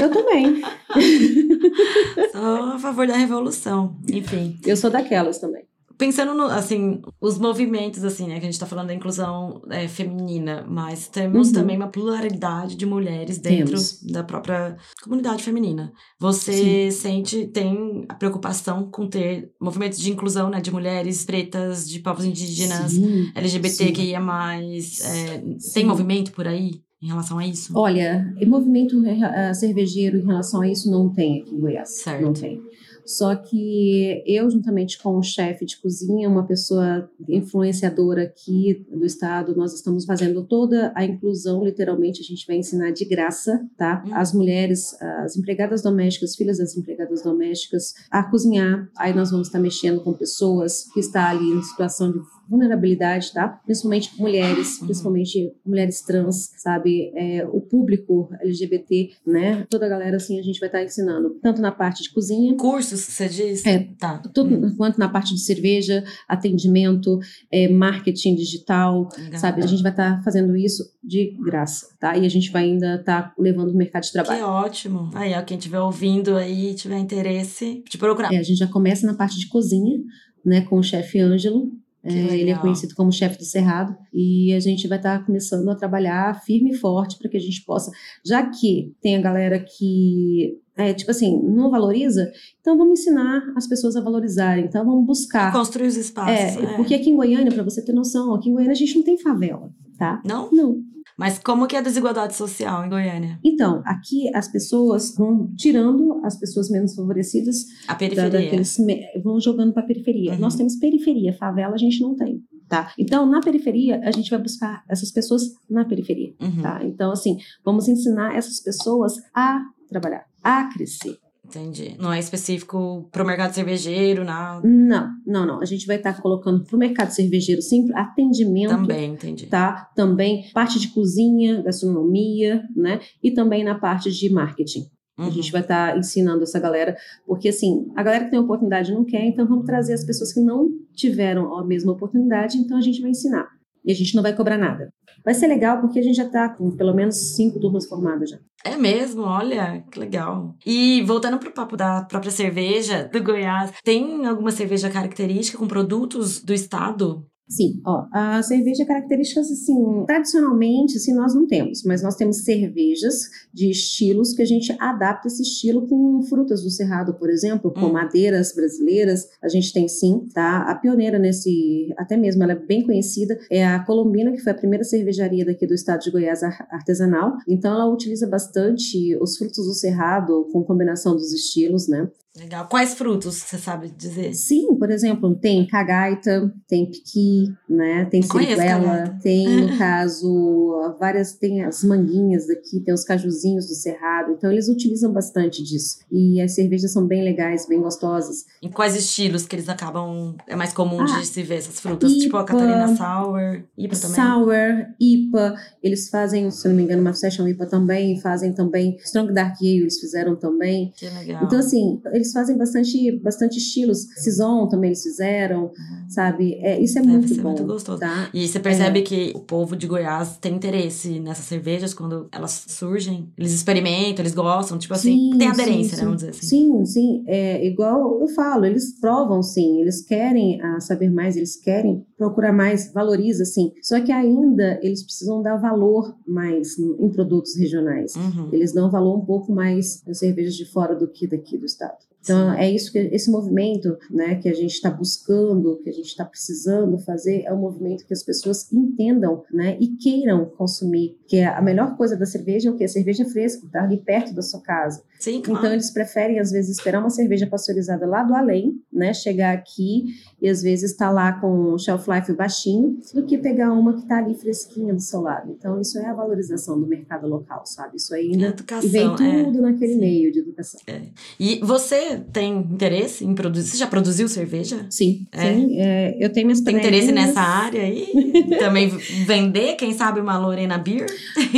B: Eu também.
A: Sou a favor da revolução. Enfim.
B: Eu sou daquelas também
A: pensando no, assim, os movimentos, assim, né, que a gente tá falando da inclusão é, feminina, mas temos uhum. também uma pluralidade de mulheres dentro temos. da própria comunidade feminina. Você Sim. sente, tem a preocupação com ter movimentos de inclusão, né, de mulheres pretas, de povos indígenas, Sim. LGBTQIA+, é, tem movimento por aí? em relação a isso?
B: Olha, movimento uh, cervejeiro em relação a isso não tem aqui em Goiás.
A: Certo.
B: Não tem. Só que eu, juntamente com o chefe de cozinha, uma pessoa influenciadora aqui do estado, nós estamos fazendo toda a inclusão, literalmente, a gente vai ensinar de graça, tá? Hum. As mulheres, as empregadas domésticas, filhas das empregadas domésticas, a cozinhar. Aí nós vamos estar mexendo com pessoas que estão ali em situação de vulnerabilidade, tá? Principalmente mulheres, uhum. principalmente mulheres trans, sabe? É, o público LGBT, né? Toda a galera, assim, a gente vai estar ensinando, tanto na parte de cozinha.
A: Cursos, você diz?
B: É, tá. Tudo, uhum. quanto na parte de cerveja, atendimento, é, marketing digital, Legal. sabe? A gente vai estar fazendo isso de graça, tá? E a gente vai ainda estar tá levando o mercado de trabalho.
A: Que ótimo. Aí, ó, quem estiver ouvindo aí, tiver interesse, de procurar.
B: É, a gente já começa na parte de cozinha, né, com o chefe Ângelo, é, ele é conhecido como chefe do Cerrado e a gente vai estar tá começando a trabalhar firme e forte para que a gente possa, já que tem a galera que é, tipo assim, não valoriza, então vamos ensinar as pessoas a valorizarem, então vamos buscar.
A: Construir os espaços.
B: É, é. porque aqui em Goiânia, para você ter noção, aqui em Goiânia a gente não tem favela, tá?
A: Não?
B: Não.
A: Mas como que é a desigualdade social em Goiânia?
B: Então, aqui as pessoas vão tirando as pessoas menos favorecidas.
A: A periferia. Da, daqueles,
B: vão jogando para a periferia. Uhum. Nós temos periferia, favela a gente não tem. Tá? Então, na periferia, a gente vai buscar essas pessoas na periferia. Uhum. Tá? Então, assim, vamos ensinar essas pessoas a trabalhar, a crescer.
A: Entendi. Não é específico para o mercado cervejeiro, nada?
B: Não, não, não. A gente vai estar tá colocando para o mercado cervejeiro sim, atendimento.
A: Também, entendi.
B: Tá? Também parte de cozinha, gastronomia, né? E também na parte de marketing. Uhum. A gente uhum. vai estar tá ensinando essa galera, porque assim, a galera que tem oportunidade não quer, então vamos trazer as pessoas que não tiveram a mesma oportunidade, então a gente vai ensinar. E a gente não vai cobrar nada. Vai ser legal porque a gente já está com pelo menos cinco turmas formadas já.
A: É mesmo, olha, que legal. E voltando pro papo da própria cerveja do Goiás, tem alguma cerveja característica com produtos do estado?
B: Sim, ó, a cerveja características assim, tradicionalmente assim nós não temos, mas nós temos cervejas de estilos que a gente adapta esse estilo com frutas do cerrado, por exemplo, com hum. madeiras brasileiras, a gente tem sim, tá? A pioneira nesse, até mesmo ela é bem conhecida, é a Colombina, que foi a primeira cervejaria daqui do estado de Goiás artesanal. Então ela utiliza bastante os frutos do cerrado com combinação dos estilos, né?
A: Legal. Quais frutos você sabe dizer?
B: Sim, por exemplo, tem cagaita, tem piqui, né? Tem ciriguela, tem, no caso, várias, tem as manguinhas daqui, tem os cajuzinhos do cerrado. Então, eles utilizam bastante disso. E as cervejas são bem legais, bem gostosas.
A: Em quais estilos que eles acabam, é mais comum ah, de se ver essas frutas? IPA, tipo a Catarina Sour, IPA também?
B: Sour, IPA, eles fazem, se não me engano, uma Session IPA também, fazem também, Strong Dark Ale eles fizeram também.
A: Que legal.
B: Então, assim, eles fazem bastante, bastante estilos. Saison também eles fizeram, uhum. sabe? É, isso é muito bom. muito gostoso. Tá?
A: E você percebe é. que o povo de Goiás tem interesse nessas cervejas quando elas surgem. Eles experimentam, eles gostam, tipo assim, sim, tem aderência, sim, né? Vamos dizer assim.
B: Sim, sim. É igual eu falo, eles provam sim, eles querem a saber mais, eles querem procurar mais, valoriza sim. Só que ainda eles precisam dar valor mais em produtos regionais. Uhum. Eles dão valor um pouco mais nas cervejas de fora do que daqui do estado. Então, é isso que esse movimento né, que a gente está buscando, que a gente está precisando fazer, é um movimento que as pessoas entendam né, e queiram consumir. Que é a melhor coisa da cerveja é o que? A cerveja fresca, está ali perto da sua casa.
A: Sim, claro.
B: Então, eles preferem, às vezes, esperar uma cerveja pasteurizada lá do além, né, chegar aqui e, às vezes, estar tá lá com shelf life baixinho, do que pegar uma que está ali fresquinha do seu lado. Então, isso é a valorização do mercado local, sabe? Isso ainda
A: educação,
B: e vem é. tudo é. naquele Sim. meio de educação.
A: É. E você tem interesse em produzir? Você já produziu cerveja?
B: Sim, é. sim. É, eu tenho minhas
A: Tem interesse nessa área aí? Também vender, quem sabe, uma Lorena Beer?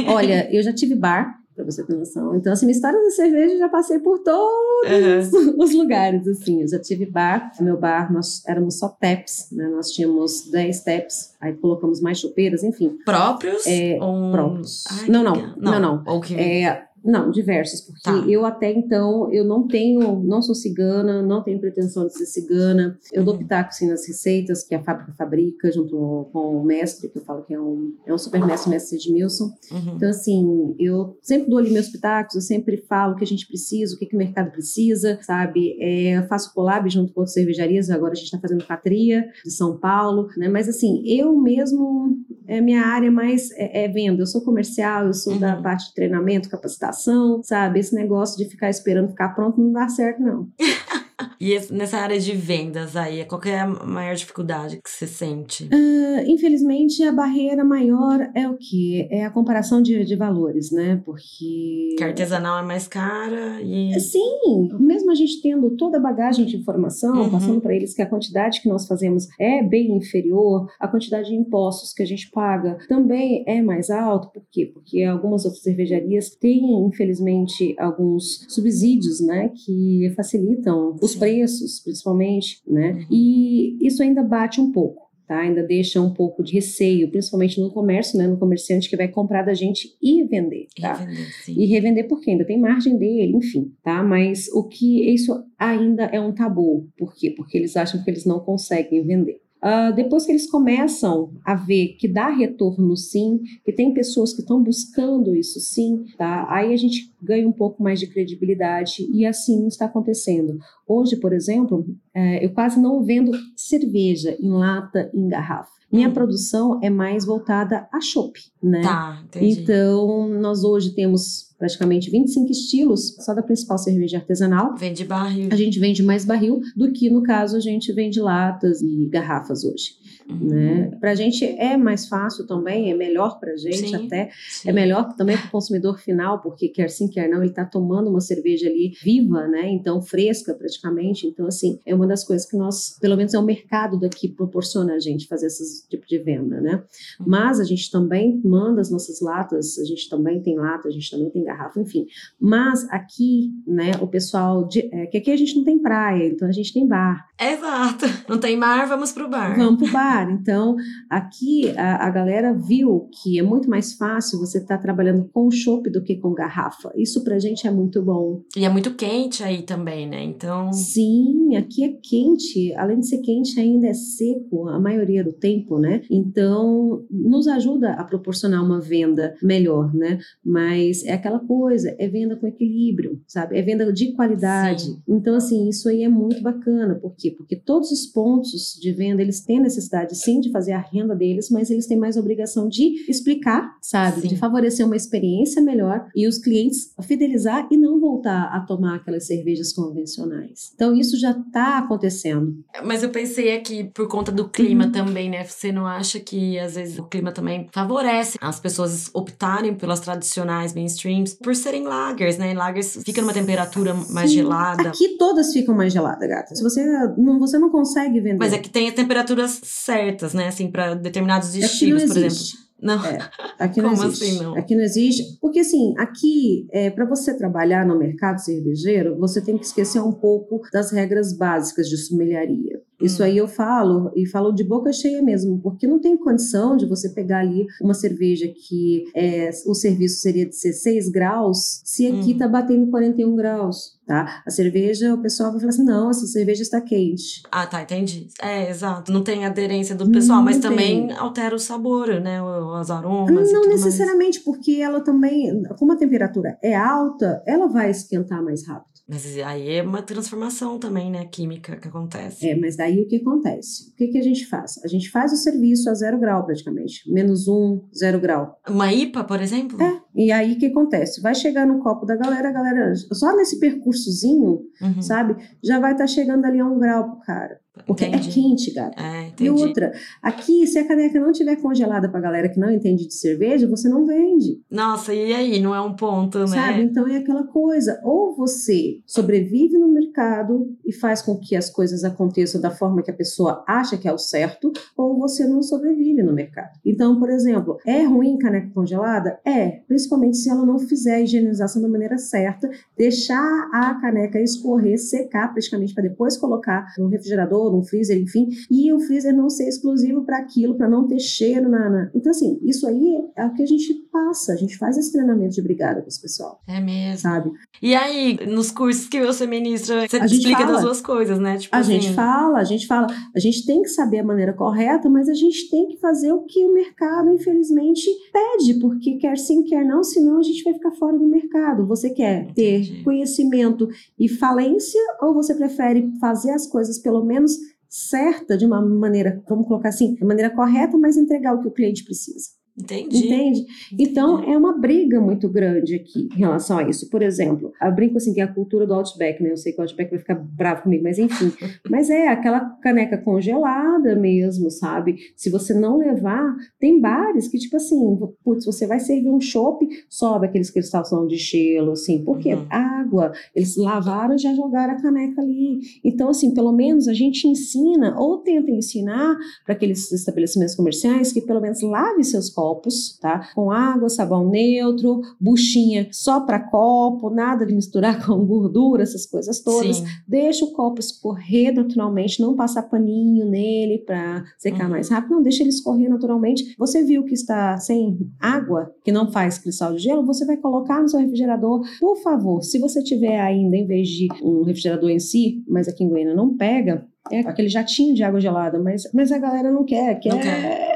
B: Olha, eu já tive bar, para você ter noção. Então, assim, minha história da cerveja já passei por todos uhum. os lugares, assim. Eu já tive bar, meu bar, nós éramos só taps, né? Nós tínhamos 10 taps, aí colocamos mais chopeiras, enfim.
A: Próprios?
B: É,
A: ou...
B: Próprios. Ai, não, não, não, não, não.
A: Ou que...
B: É, não, diversos, porque tá. eu até então, eu não tenho, não sou cigana, não tenho pretensão de ser cigana. Eu uhum. dou pitaco, assim, nas receitas que a fábrica fabrica, junto com o mestre, que eu falo que é um, é um super mestre, mestre Edmilson. Uhum. Então, assim, eu sempre dou ali meus pitacos, eu sempre falo o que a gente precisa, o que, que o mercado precisa, sabe? É, faço collab junto com outras cervejarias, agora a gente está fazendo Patria, de São Paulo, né? Mas, assim, eu mesmo, é minha área mais é, é venda. Eu sou comercial, eu sou uhum. da parte de treinamento, capacitação, sabe? Esse negócio de ficar esperando ficar pronto não dá certo, não.
A: E nessa área de vendas aí, qual é a maior dificuldade que você sente?
B: Uh, infelizmente, a barreira maior é o que? É a comparação de, de valores, né? Porque.
A: Que artesanal é mais cara e.
B: Sim, mesmo a gente tendo toda a bagagem de informação, uhum. passando para eles que a quantidade que nós fazemos é bem inferior, a quantidade de impostos que a gente paga também é mais alto. Por quê? Porque algumas outras cervejarias têm, infelizmente, alguns subsídios, né? Que facilitam os preços, principalmente, né? Uhum. E isso ainda bate um pouco. Tá, ainda deixa um pouco de receio, principalmente no comércio, né, no comerciante que vai comprar da gente e vender, tá?
A: Revender,
B: e revender porque ainda tem margem dele, enfim, tá? Mas o que isso ainda é um tabu, por quê? Porque eles acham que eles não conseguem vender. Uh, depois que eles começam a ver que dá retorno sim, que tem pessoas que estão buscando isso sim, tá? Aí a gente ganha um pouco mais de credibilidade e assim está acontecendo. Hoje, por exemplo, é, eu quase não vendo cerveja em lata, em garrafa. Minha produção é mais voltada a chopp, né?
A: Tá, entendi.
B: Então, nós hoje temos praticamente 25 estilos só da principal cerveja artesanal.
A: Vende barril.
B: A gente vende mais barril do que, no caso, a gente vende latas e garrafas hoje. Uhum. Né? Para a gente é mais fácil também, é melhor para a gente sim, até, sim. é melhor também para o consumidor final, porque quer sim, quer não, ele está tomando uma cerveja ali viva, né? Então fresca praticamente. Então, assim, é uma das coisas que nós, pelo menos é o mercado daqui proporciona a gente fazer esse tipo de venda, né? Uhum. Mas a gente também manda as nossas latas, a gente também tem lata, a gente também tem garrafa, enfim. Mas aqui, né, o pessoal, de, é, que aqui a gente não tem praia, então a gente tem bar.
A: Exato. Não tem mar, vamos pro bar.
B: Vamos pro bar. Então, aqui a, a galera viu que é muito mais fácil você estar tá trabalhando com chopp do que com garrafa. Isso pra gente é muito bom.
A: E é muito quente aí também, né? Então.
B: Sim, aqui é quente. Além de ser quente, ainda é seco a maioria do tempo, né? Então, nos ajuda a proporcionar uma venda melhor, né? Mas é aquela coisa, é venda com equilíbrio, sabe? É venda de qualidade. Sim. Então, assim, isso aí é muito bacana. Por quê? Porque todos os pontos de venda, eles têm necessidade, sim, de fazer a renda deles, mas eles têm mais obrigação de explicar, sabe? Sim. De favorecer uma experiência melhor e os clientes fidelizar e não voltar a tomar aquelas cervejas convencionais. Então, isso já está acontecendo.
A: Mas eu pensei aqui, por conta do clima uhum. também, né? Você não acha que, às vezes, o clima também favorece as pessoas optarem pelas tradicionais mainstreams por serem lagers, né? Lagers fica numa temperatura mais Sim. gelada.
B: Aqui todas ficam mais geladas, gata. Se você não, você não consegue vender.
A: Mas é que tem temperaturas certas, né? Assim, para determinados estilos, por exemplo.
B: Não. É, aqui não Como existe. Assim, não? Aqui não existe. Porque, assim, aqui, é, para você trabalhar no mercado cervejeiro, você tem que esquecer um pouco das regras básicas de sommeliaria. Isso hum. aí eu falo, e falo de boca cheia mesmo, porque não tem condição de você pegar ali uma cerveja que é, o serviço seria de 6 graus, se aqui está hum. batendo 41 graus, tá? A cerveja, o pessoal vai falar assim, não, essa cerveja está quente.
A: Ah, tá, entendi. É, exato. Não tem aderência do pessoal, não mas tem. também altera o sabor, né? Os aromas
B: Não necessariamente, mais. porque ela também, como a temperatura é alta, ela vai esquentar mais rápido.
A: Mas aí é uma transformação também, né, química que acontece.
B: É, mas daí o que acontece? O que, que a gente faz? A gente faz o serviço a zero grau praticamente, menos um, zero grau.
A: Uma IPA, por exemplo?
B: É, e aí o que acontece? Vai chegar no copo da galera, a galera, só nesse percursozinho, uhum. sabe, já vai estar tá chegando ali a um grau pro cara. Porque é entendi. é quente, gata.
A: É,
B: e outra, aqui, se a caneca não tiver congelada pra galera que não entende de cerveja, você não vende.
A: Nossa, e aí? Não é um ponto, né?
B: Sabe? Então é aquela coisa. Ou você sobrevive no mercado e faz com que as coisas aconteçam da forma que a pessoa acha que é o certo, ou você não sobrevive no mercado. Então, por exemplo, é ruim caneca congelada? É, principalmente se ela não fizer a higienização da maneira certa, deixar a caneca escorrer, secar praticamente para depois colocar no refrigerador no freezer, enfim, e o freezer não ser exclusivo para aquilo, para não ter cheiro na, na, Então, assim, isso aí é o que a gente passa, a gente faz esse treinamento de brigada com esse pessoal.
A: É mesmo.
B: Sabe?
A: E aí, nos cursos que você ministra, você a explica das duas coisas, né?
B: Tipo a assim... gente fala, a gente fala, a gente tem que saber a maneira correta, mas a gente tem que fazer o que o mercado, infelizmente, pede, porque quer sim, quer não, senão a gente vai ficar fora do mercado. Você quer Entendi. ter conhecimento e falência ou você prefere fazer as coisas pelo menos certa, de uma maneira, vamos colocar assim, de maneira correta, mas entregar o que o cliente precisa.
A: Entendi.
B: Entende? Então, é uma briga muito grande aqui em relação a isso. Por exemplo, eu brinco assim que é a cultura do Outback, né? Eu sei que o Outback vai ficar bravo comigo, mas enfim. mas é aquela caneca congelada mesmo, sabe? Se você não levar, tem bares que, tipo assim, putz, você vai servir um chopp, sobe aqueles cristais de gelo, assim. Por quê? Uhum. Água. Eles lavaram e já jogaram a caneca ali. Então, assim, pelo menos a gente ensina, ou tenta ensinar para aqueles estabelecimentos comerciais que pelo menos lave seus copos copos, tá? Com água, sabão neutro, buchinha só para copo, nada de misturar com gordura, essas coisas todas. Sim. Deixa o copo escorrer naturalmente, não passar paninho nele para secar uhum. mais rápido, não, deixa ele escorrer naturalmente. Você viu que está sem água, que não faz cristal de gelo, você vai colocar no seu refrigerador. Por favor, se você tiver ainda, em vez de um refrigerador em si, mas aqui em Goiânia não pega, é aquele jatinho de água gelada, mas, mas a galera não quer, quer.
A: Não quer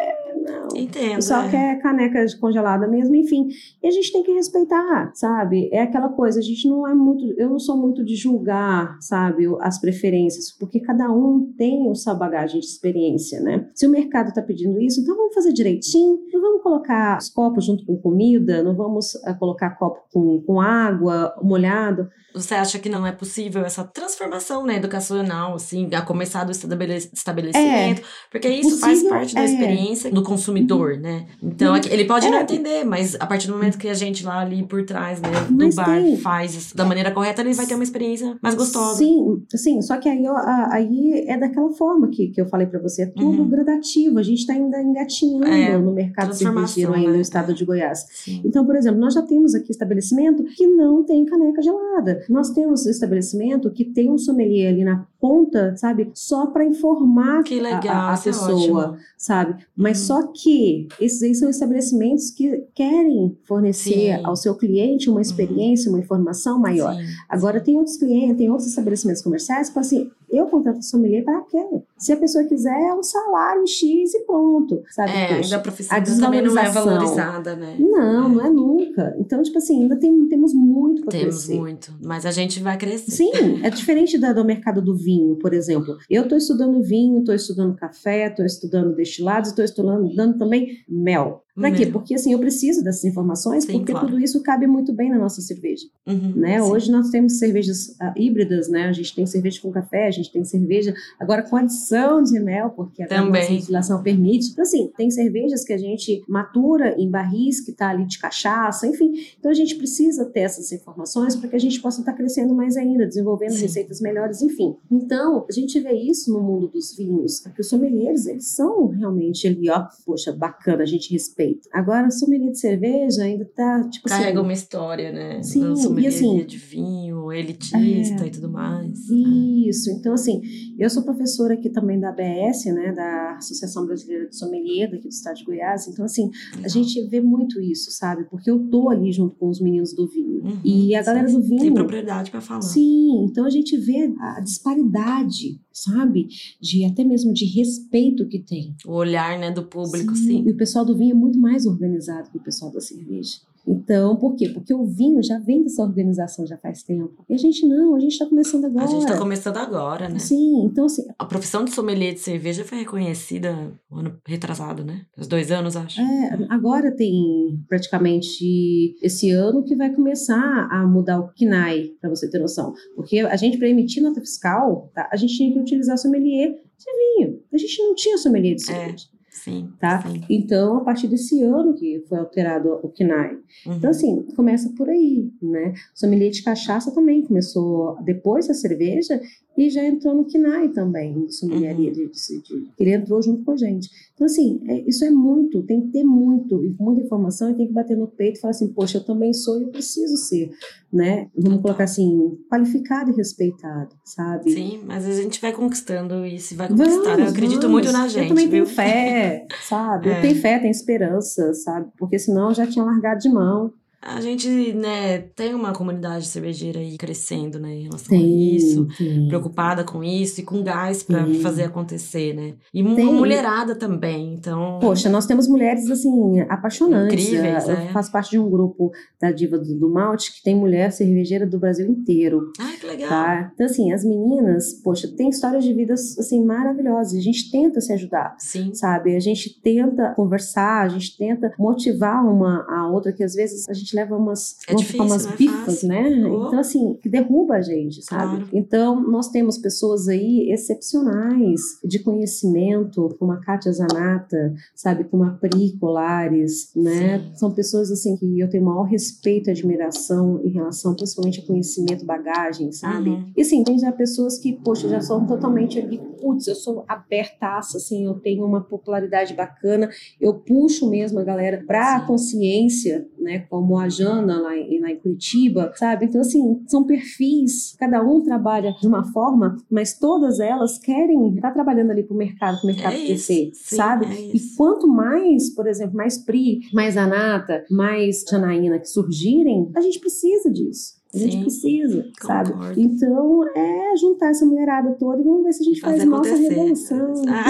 A: Entendo.
B: Só é. quer caneca congelada mesmo, enfim. E a gente tem que respeitar, sabe? É aquela coisa, a gente não é muito. Eu não sou muito de julgar, sabe, as preferências, porque cada um tem a sua bagagem de experiência, né? Se o mercado está pedindo isso, então vamos fazer direitinho. não vamos colocar os copos junto com comida, não vamos uh, colocar copo com, com água molhado.
A: Você acha que não é possível essa transformação né, educacional, assim, a começar do estabelecimento? É, porque isso possível, faz parte da é. experiência do consumidor, uhum. né? Então, ele pode é. não entender, mas a partir do momento que a gente lá ali por trás, né, do mas bar tem. faz da maneira correta, ele vai ter uma experiência mais gostosa.
B: Sim, sim. Só que aí, aí é daquela forma que, que eu falei para você, é tudo uhum. gradativo. A gente está ainda engatinhando é, no mercado cervejeiro ainda né? no estado de Goiás. Sim. Então, por exemplo, nós já temos aqui estabelecimento que não tem caneca gelada. Nós temos estabelecimento que tem um sommelier ali na ponta, sabe? Só para informar a, a é pessoa, sabe? Mas uhum. só que esses aí são estabelecimentos que querem fornecer Sim. ao seu cliente uma uhum. experiência, uma informação maior. Sim. Agora, tem outros clientes, tem outros estabelecimentos comerciais que assim, eu contrato sommelier para quê? Se a pessoa quiser, é um salário X e pronto, sabe?
A: É, Poxa, a profissão a também não é valorizada, né?
B: Não, é. não é nunca. Então, tipo assim, ainda tem, temos muito para
A: crescer. Temos muito, mas a gente vai crescer.
B: Sim, é diferente da, do mercado do vinho, por exemplo. Eu estou estudando vinho, estou estudando café, estou estudando destilados, estou estudando também mel. Para quê? Porque assim, eu preciso dessas informações, Sim, porque claro. tudo isso cabe muito bem na nossa cerveja. Uhum, né? Hoje nós temos cervejas uh, híbridas, né? A gente tem cerveja com café, a gente tem cerveja agora com adição de mel, porque a nossa legislação permite. Então, assim, tem cervejas que a gente matura em barris que está ali de cachaça, enfim. Então a gente precisa ter essas informações para que a gente possa estar tá crescendo mais ainda, desenvolvendo Sim. receitas melhores, enfim. Então, a gente vê isso no mundo dos vinhos, porque os sommeliers, eles são realmente ali, ó, poxa, bacana, a gente respeita. Agora, sommelier de cerveja ainda tá, tipo
A: Carrega assim, uma história, né? Sim, sommelier e assim, de vinho, elitista é, e tudo mais.
B: Isso. Então, assim, eu sou professora aqui também da ABS, né? Da Associação Brasileira de Sommelier, daqui do estado de Goiás. Então, assim, a gente vê muito isso, sabe? Porque eu tô ali junto com os meninos do vinho. Uhum, e a galera do vinho...
A: Tem propriedade para falar.
B: Sim. Então, a gente vê a disparidade sabe? De até mesmo de respeito que tem.
A: O olhar, né, do público, sim. sim.
B: E o pessoal do vinho é muito mais organizado que o pessoal da cerveja. Então, por quê? Porque o vinho já vem dessa organização já faz tempo. E a gente não, a gente está começando agora.
A: A gente está começando agora, né?
B: Sim, então assim.
A: A profissão de sommelier de cerveja foi reconhecida ano retrasado, né? Os dois anos, acho.
B: É, agora tem praticamente esse ano que vai começar a mudar o KNAI, para você ter noção. Porque a gente, para emitir nota fiscal, tá, a gente tinha que utilizar sommelier de vinho. A gente não tinha sommelier de é. cerveja.
A: É. Sim,
B: tá?
A: Sim.
B: Então, a partir desse ano que foi alterado o KNAI. Uhum. Então, assim, começa por aí, né? O sommelier de cachaça também começou depois da cerveja e já entrou no KNAI também, de sommeliaria, uhum. de, de, de, ele entrou junto com a gente. Então, assim, é, isso é muito, tem que ter muito, muita informação e tem que bater no peito e falar assim, poxa, eu também sou e eu preciso ser, né? Vamos colocar assim, qualificado e respeitado, sabe?
A: Sim, mas a gente vai conquistando isso, vai conquistar. Vamos, eu acredito vamos. muito na gente, Eu
B: também
A: viu?
B: tenho fé, sabe? É. Eu tenho fé, tenho esperança, sabe? Porque senão eu já tinha largado de mão.
A: A gente, né, tem uma comunidade cervejeira aí crescendo, né, em relação tem, a isso, tem. preocupada com isso e com gás para fazer acontecer, né? E tem. mulherada também, então.
B: Poxa, nós temos mulheres, assim, apaixonantes. Incríveis, Eu é. faço parte de um grupo da Diva do, do Malte que tem mulher cervejeira do Brasil inteiro.
A: Ah, que legal.
B: Tá? Então, assim, as meninas, poxa, tem histórias de vidas, assim, maravilhosas. A gente tenta se ajudar.
A: Sim.
B: Sabe? A gente tenta conversar, a gente tenta motivar uma a outra, que às vezes a gente gente leva umas,
A: é difícil,
B: umas
A: é
B: bifas, né? Oh. Então, assim, que derruba a gente, sabe? Claro. Então, nós temos pessoas aí excepcionais de conhecimento, como a Kátia Zanata, sabe? Como a Pri Colares, né? Sim. São pessoas, assim, que eu tenho maior respeito e admiração em relação, principalmente, a conhecimento, bagagem, sabe? Uhum. E, assim, tem já pessoas que, poxa, já são totalmente ali, putz, eu sou abertaça, assim, eu tenho uma popularidade bacana, eu puxo mesmo a galera para a consciência, né? Como a Jana lá em, lá em Curitiba, sabe? Então, assim, são perfis, cada um trabalha de uma forma, mas todas elas querem estar tá trabalhando ali para o mercado, para o mercado é crescer,
A: sim,
B: sabe?
A: É
B: e quanto mais, por exemplo, mais Pri, mais Anata, mais Janaína que surgirem, a gente precisa disso. A gente Sim, precisa, concordo. sabe? Então, é juntar essa mulherada toda e vamos ver se a gente Fazer faz nossa revolução. Ah,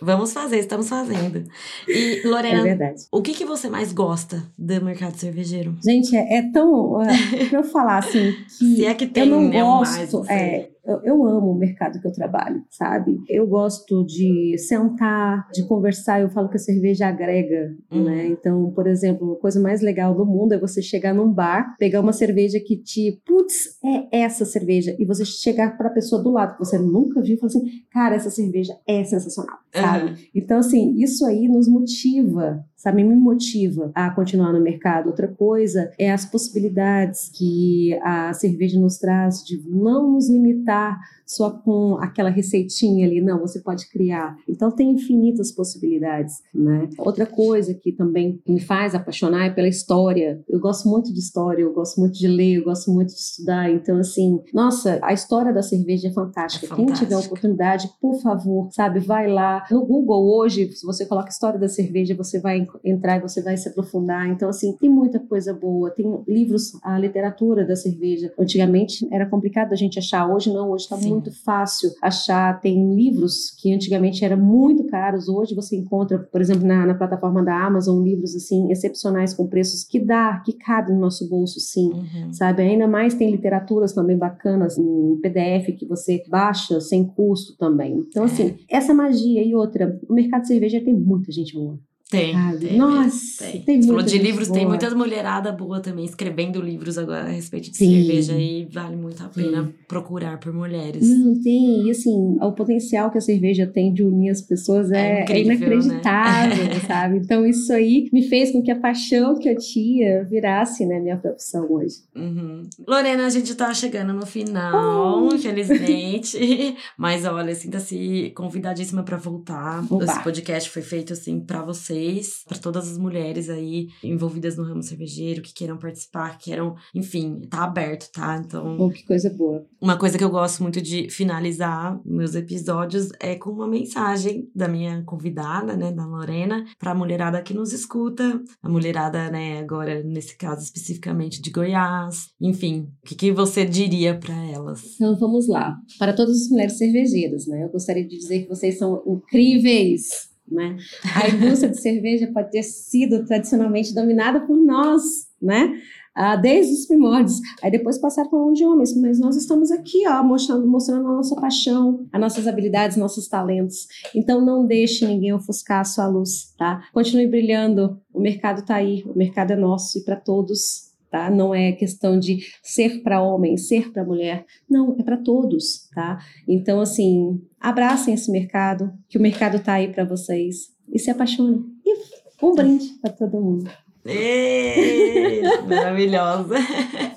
A: vamos fazer, estamos fazendo. E, Lorena, é o que, que você mais gosta do mercado cervejeiro?
B: Gente, é, é tão. É, pra eu falar assim. Que
A: se é que tem,
B: eu não
A: né,
B: gosto.
A: Mais,
B: é, eu, eu, amo o mercado que eu trabalho, sabe? Eu gosto de sentar, de conversar. Eu falo que a cerveja agrega, uhum. né? Então, por exemplo, a coisa mais legal do mundo é você chegar num bar, pegar uma cerveja que te, putz, é essa cerveja, e você chegar para a pessoa do lado que você nunca viu e falar assim, cara, essa cerveja é sensacional, sabe? Uhum. Então, assim, isso aí nos motiva, sabe? Me motiva a continuar no mercado. Outra coisa é as possibilidades que a cerveja nos traz de não nos limitar só com aquela receitinha ali, não, você pode criar. Então tem infinitas possibilidades, né? Outra coisa que também me faz apaixonar é pela história. Eu gosto muito de história, eu gosto muito de ler, eu gosto muito de estudar. Então assim, nossa, a história da cerveja é fantástica. É Quem tiver oportunidade, por favor, sabe, vai lá. No Google hoje, se você coloca história da cerveja, você vai entrar e você vai se aprofundar. Então assim, tem muita coisa boa. Tem livros, a literatura da cerveja. Antigamente era complicado a gente achar, hoje não, hoje está muito fácil achar. Tem livros que antigamente eram muito caros, hoje você encontra, por exemplo, na, na plataforma da Amazon, livros assim excepcionais com preços que dá, que cabe no nosso bolso, sim, uhum. sabe? Ainda mais tem literaturas também bacanas em PDF que você baixa sem custo também. Então, assim, é. essa magia e outra, o mercado de cerveja tem muita gente boa.
A: Tem, tem. Nossa, tem. tem falou de livros, boa. tem muitas mulherada boa também escrevendo livros agora a respeito de Sim. cerveja e vale muito a pena Sim. procurar por mulheres.
B: Não, tem, e assim, o potencial que a cerveja tem de unir as pessoas é, é, incrível, é inacreditável, né? sabe? Então isso aí me fez com que a paixão que eu tinha virasse, né, minha profissão hoje.
A: Uhum. Lorena, a gente tá chegando no final, oh. infelizmente, mas olha, sinta-se convidadíssima para voltar. Opa. Esse podcast foi feito assim para você vocês, para todas as mulheres aí envolvidas no ramo cervejeiro, que queiram participar, que queiram, enfim, tá aberto, tá? Então.
B: Oh, que coisa boa.
A: Uma coisa que eu gosto muito de finalizar meus episódios é com uma mensagem da minha convidada, né, da Lorena, para a mulherada que nos escuta, a mulherada, né, agora nesse caso especificamente de Goiás, enfim, o que, que você diria para elas?
B: Então vamos lá. Para todas as mulheres cervejeiras, né, eu gostaria de dizer que vocês são incríveis né? A indústria de cerveja pode ter sido tradicionalmente dominada por nós, né? Ah, desde os primórdios. Aí depois passaram para mão de homens, mas nós estamos aqui, ó, mostrando, mostrando a nossa paixão, as nossas habilidades, nossos talentos. Então não deixe ninguém ofuscar a sua luz, tá? Continue brilhando. O mercado está aí, o mercado é nosso e para todos tá? Não é questão de ser para homem, ser para mulher, não, é para todos, tá? Então, assim, abracem esse mercado, que o mercado está aí para vocês e se apaixonem. E um brinde para todo mundo.
A: Ei, maravilhosa.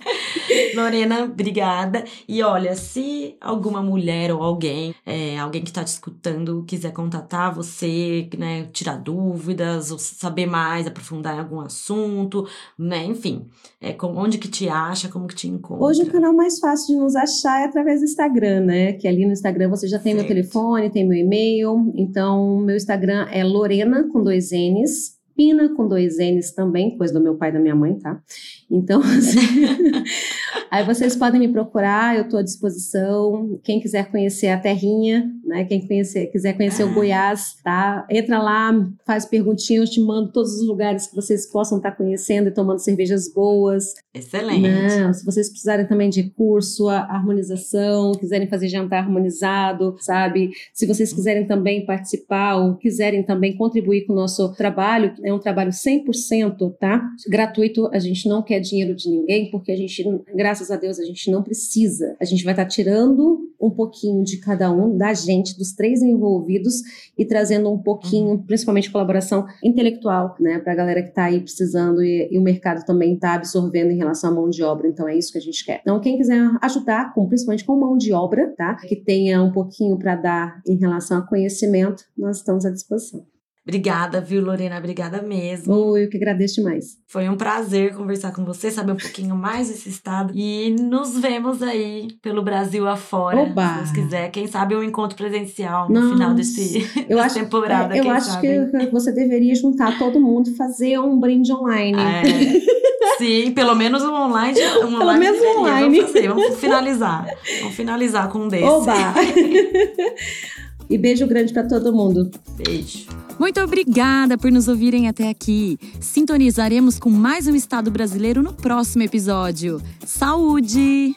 A: Lorena, obrigada. E olha, se alguma mulher ou alguém, é, alguém que está te escutando, quiser contatar você, né, tirar dúvidas, ou saber mais, aprofundar em algum assunto, né, enfim, é, com, onde que te acha, como que te encontra?
B: Hoje o canal mais fácil de nos achar é através do Instagram, né? Que ali no Instagram você já tem certo. meu telefone, tem meu e-mail. Então, meu Instagram é Lorena com dois N's, Pina com dois N's também, coisa do meu pai e da minha mãe, tá? Então, assim, aí vocês podem me procurar, eu estou à disposição. Quem quiser conhecer a terrinha, né? Quem conhecer, quiser conhecer o ah. Goiás, tá? Entra lá, faz perguntinhas, eu te mando todos os lugares que vocês possam estar tá conhecendo e tomando cervejas boas.
A: Excelente.
B: Se vocês precisarem também de curso, harmonização, quiserem fazer jantar harmonizado, sabe? Se vocês quiserem também participar ou quiserem também contribuir com o nosso trabalho, é um trabalho 100%, tá? Gratuito, a gente não quer dinheiro de ninguém, porque a gente, graças a Deus, a gente não precisa. A gente vai estar tá tirando um pouquinho de cada um, da gente, dos três envolvidos, e trazendo um pouquinho, uhum. principalmente colaboração intelectual, né, para a galera que está aí precisando e, e, o mercado também está absorvendo em relação à mão de obra. Então é isso que a gente quer. Então, quem quiser ajudar, com, principalmente com mão de obra, tá, que tenha um pouquinho para dar em relação a conhecimento, nós estamos à disposição.
A: Obrigada, viu, Lorena? Obrigada mesmo.
B: Oh, eu que agradeço demais.
A: Foi um prazer conversar com você, saber um pouquinho mais desse estado. E nos vemos aí pelo Brasil afora. Oba. Se Deus quiser. Quem sabe um encontro presencial no Nossa. final desse, eu dessa acho, temporada.
B: É, eu acho
A: sabe?
B: que você deveria juntar todo mundo e fazer um brinde online.
A: É. Sim, pelo menos um online. Um
B: pelo online menos um online.
A: Vamos, fazer, vamos finalizar. Vamos finalizar com um desse.
B: Oba! e beijo grande para todo mundo.
A: Beijo.
C: Muito obrigada por nos ouvirem até aqui. Sintonizaremos com mais um estado brasileiro no próximo episódio. Saúde!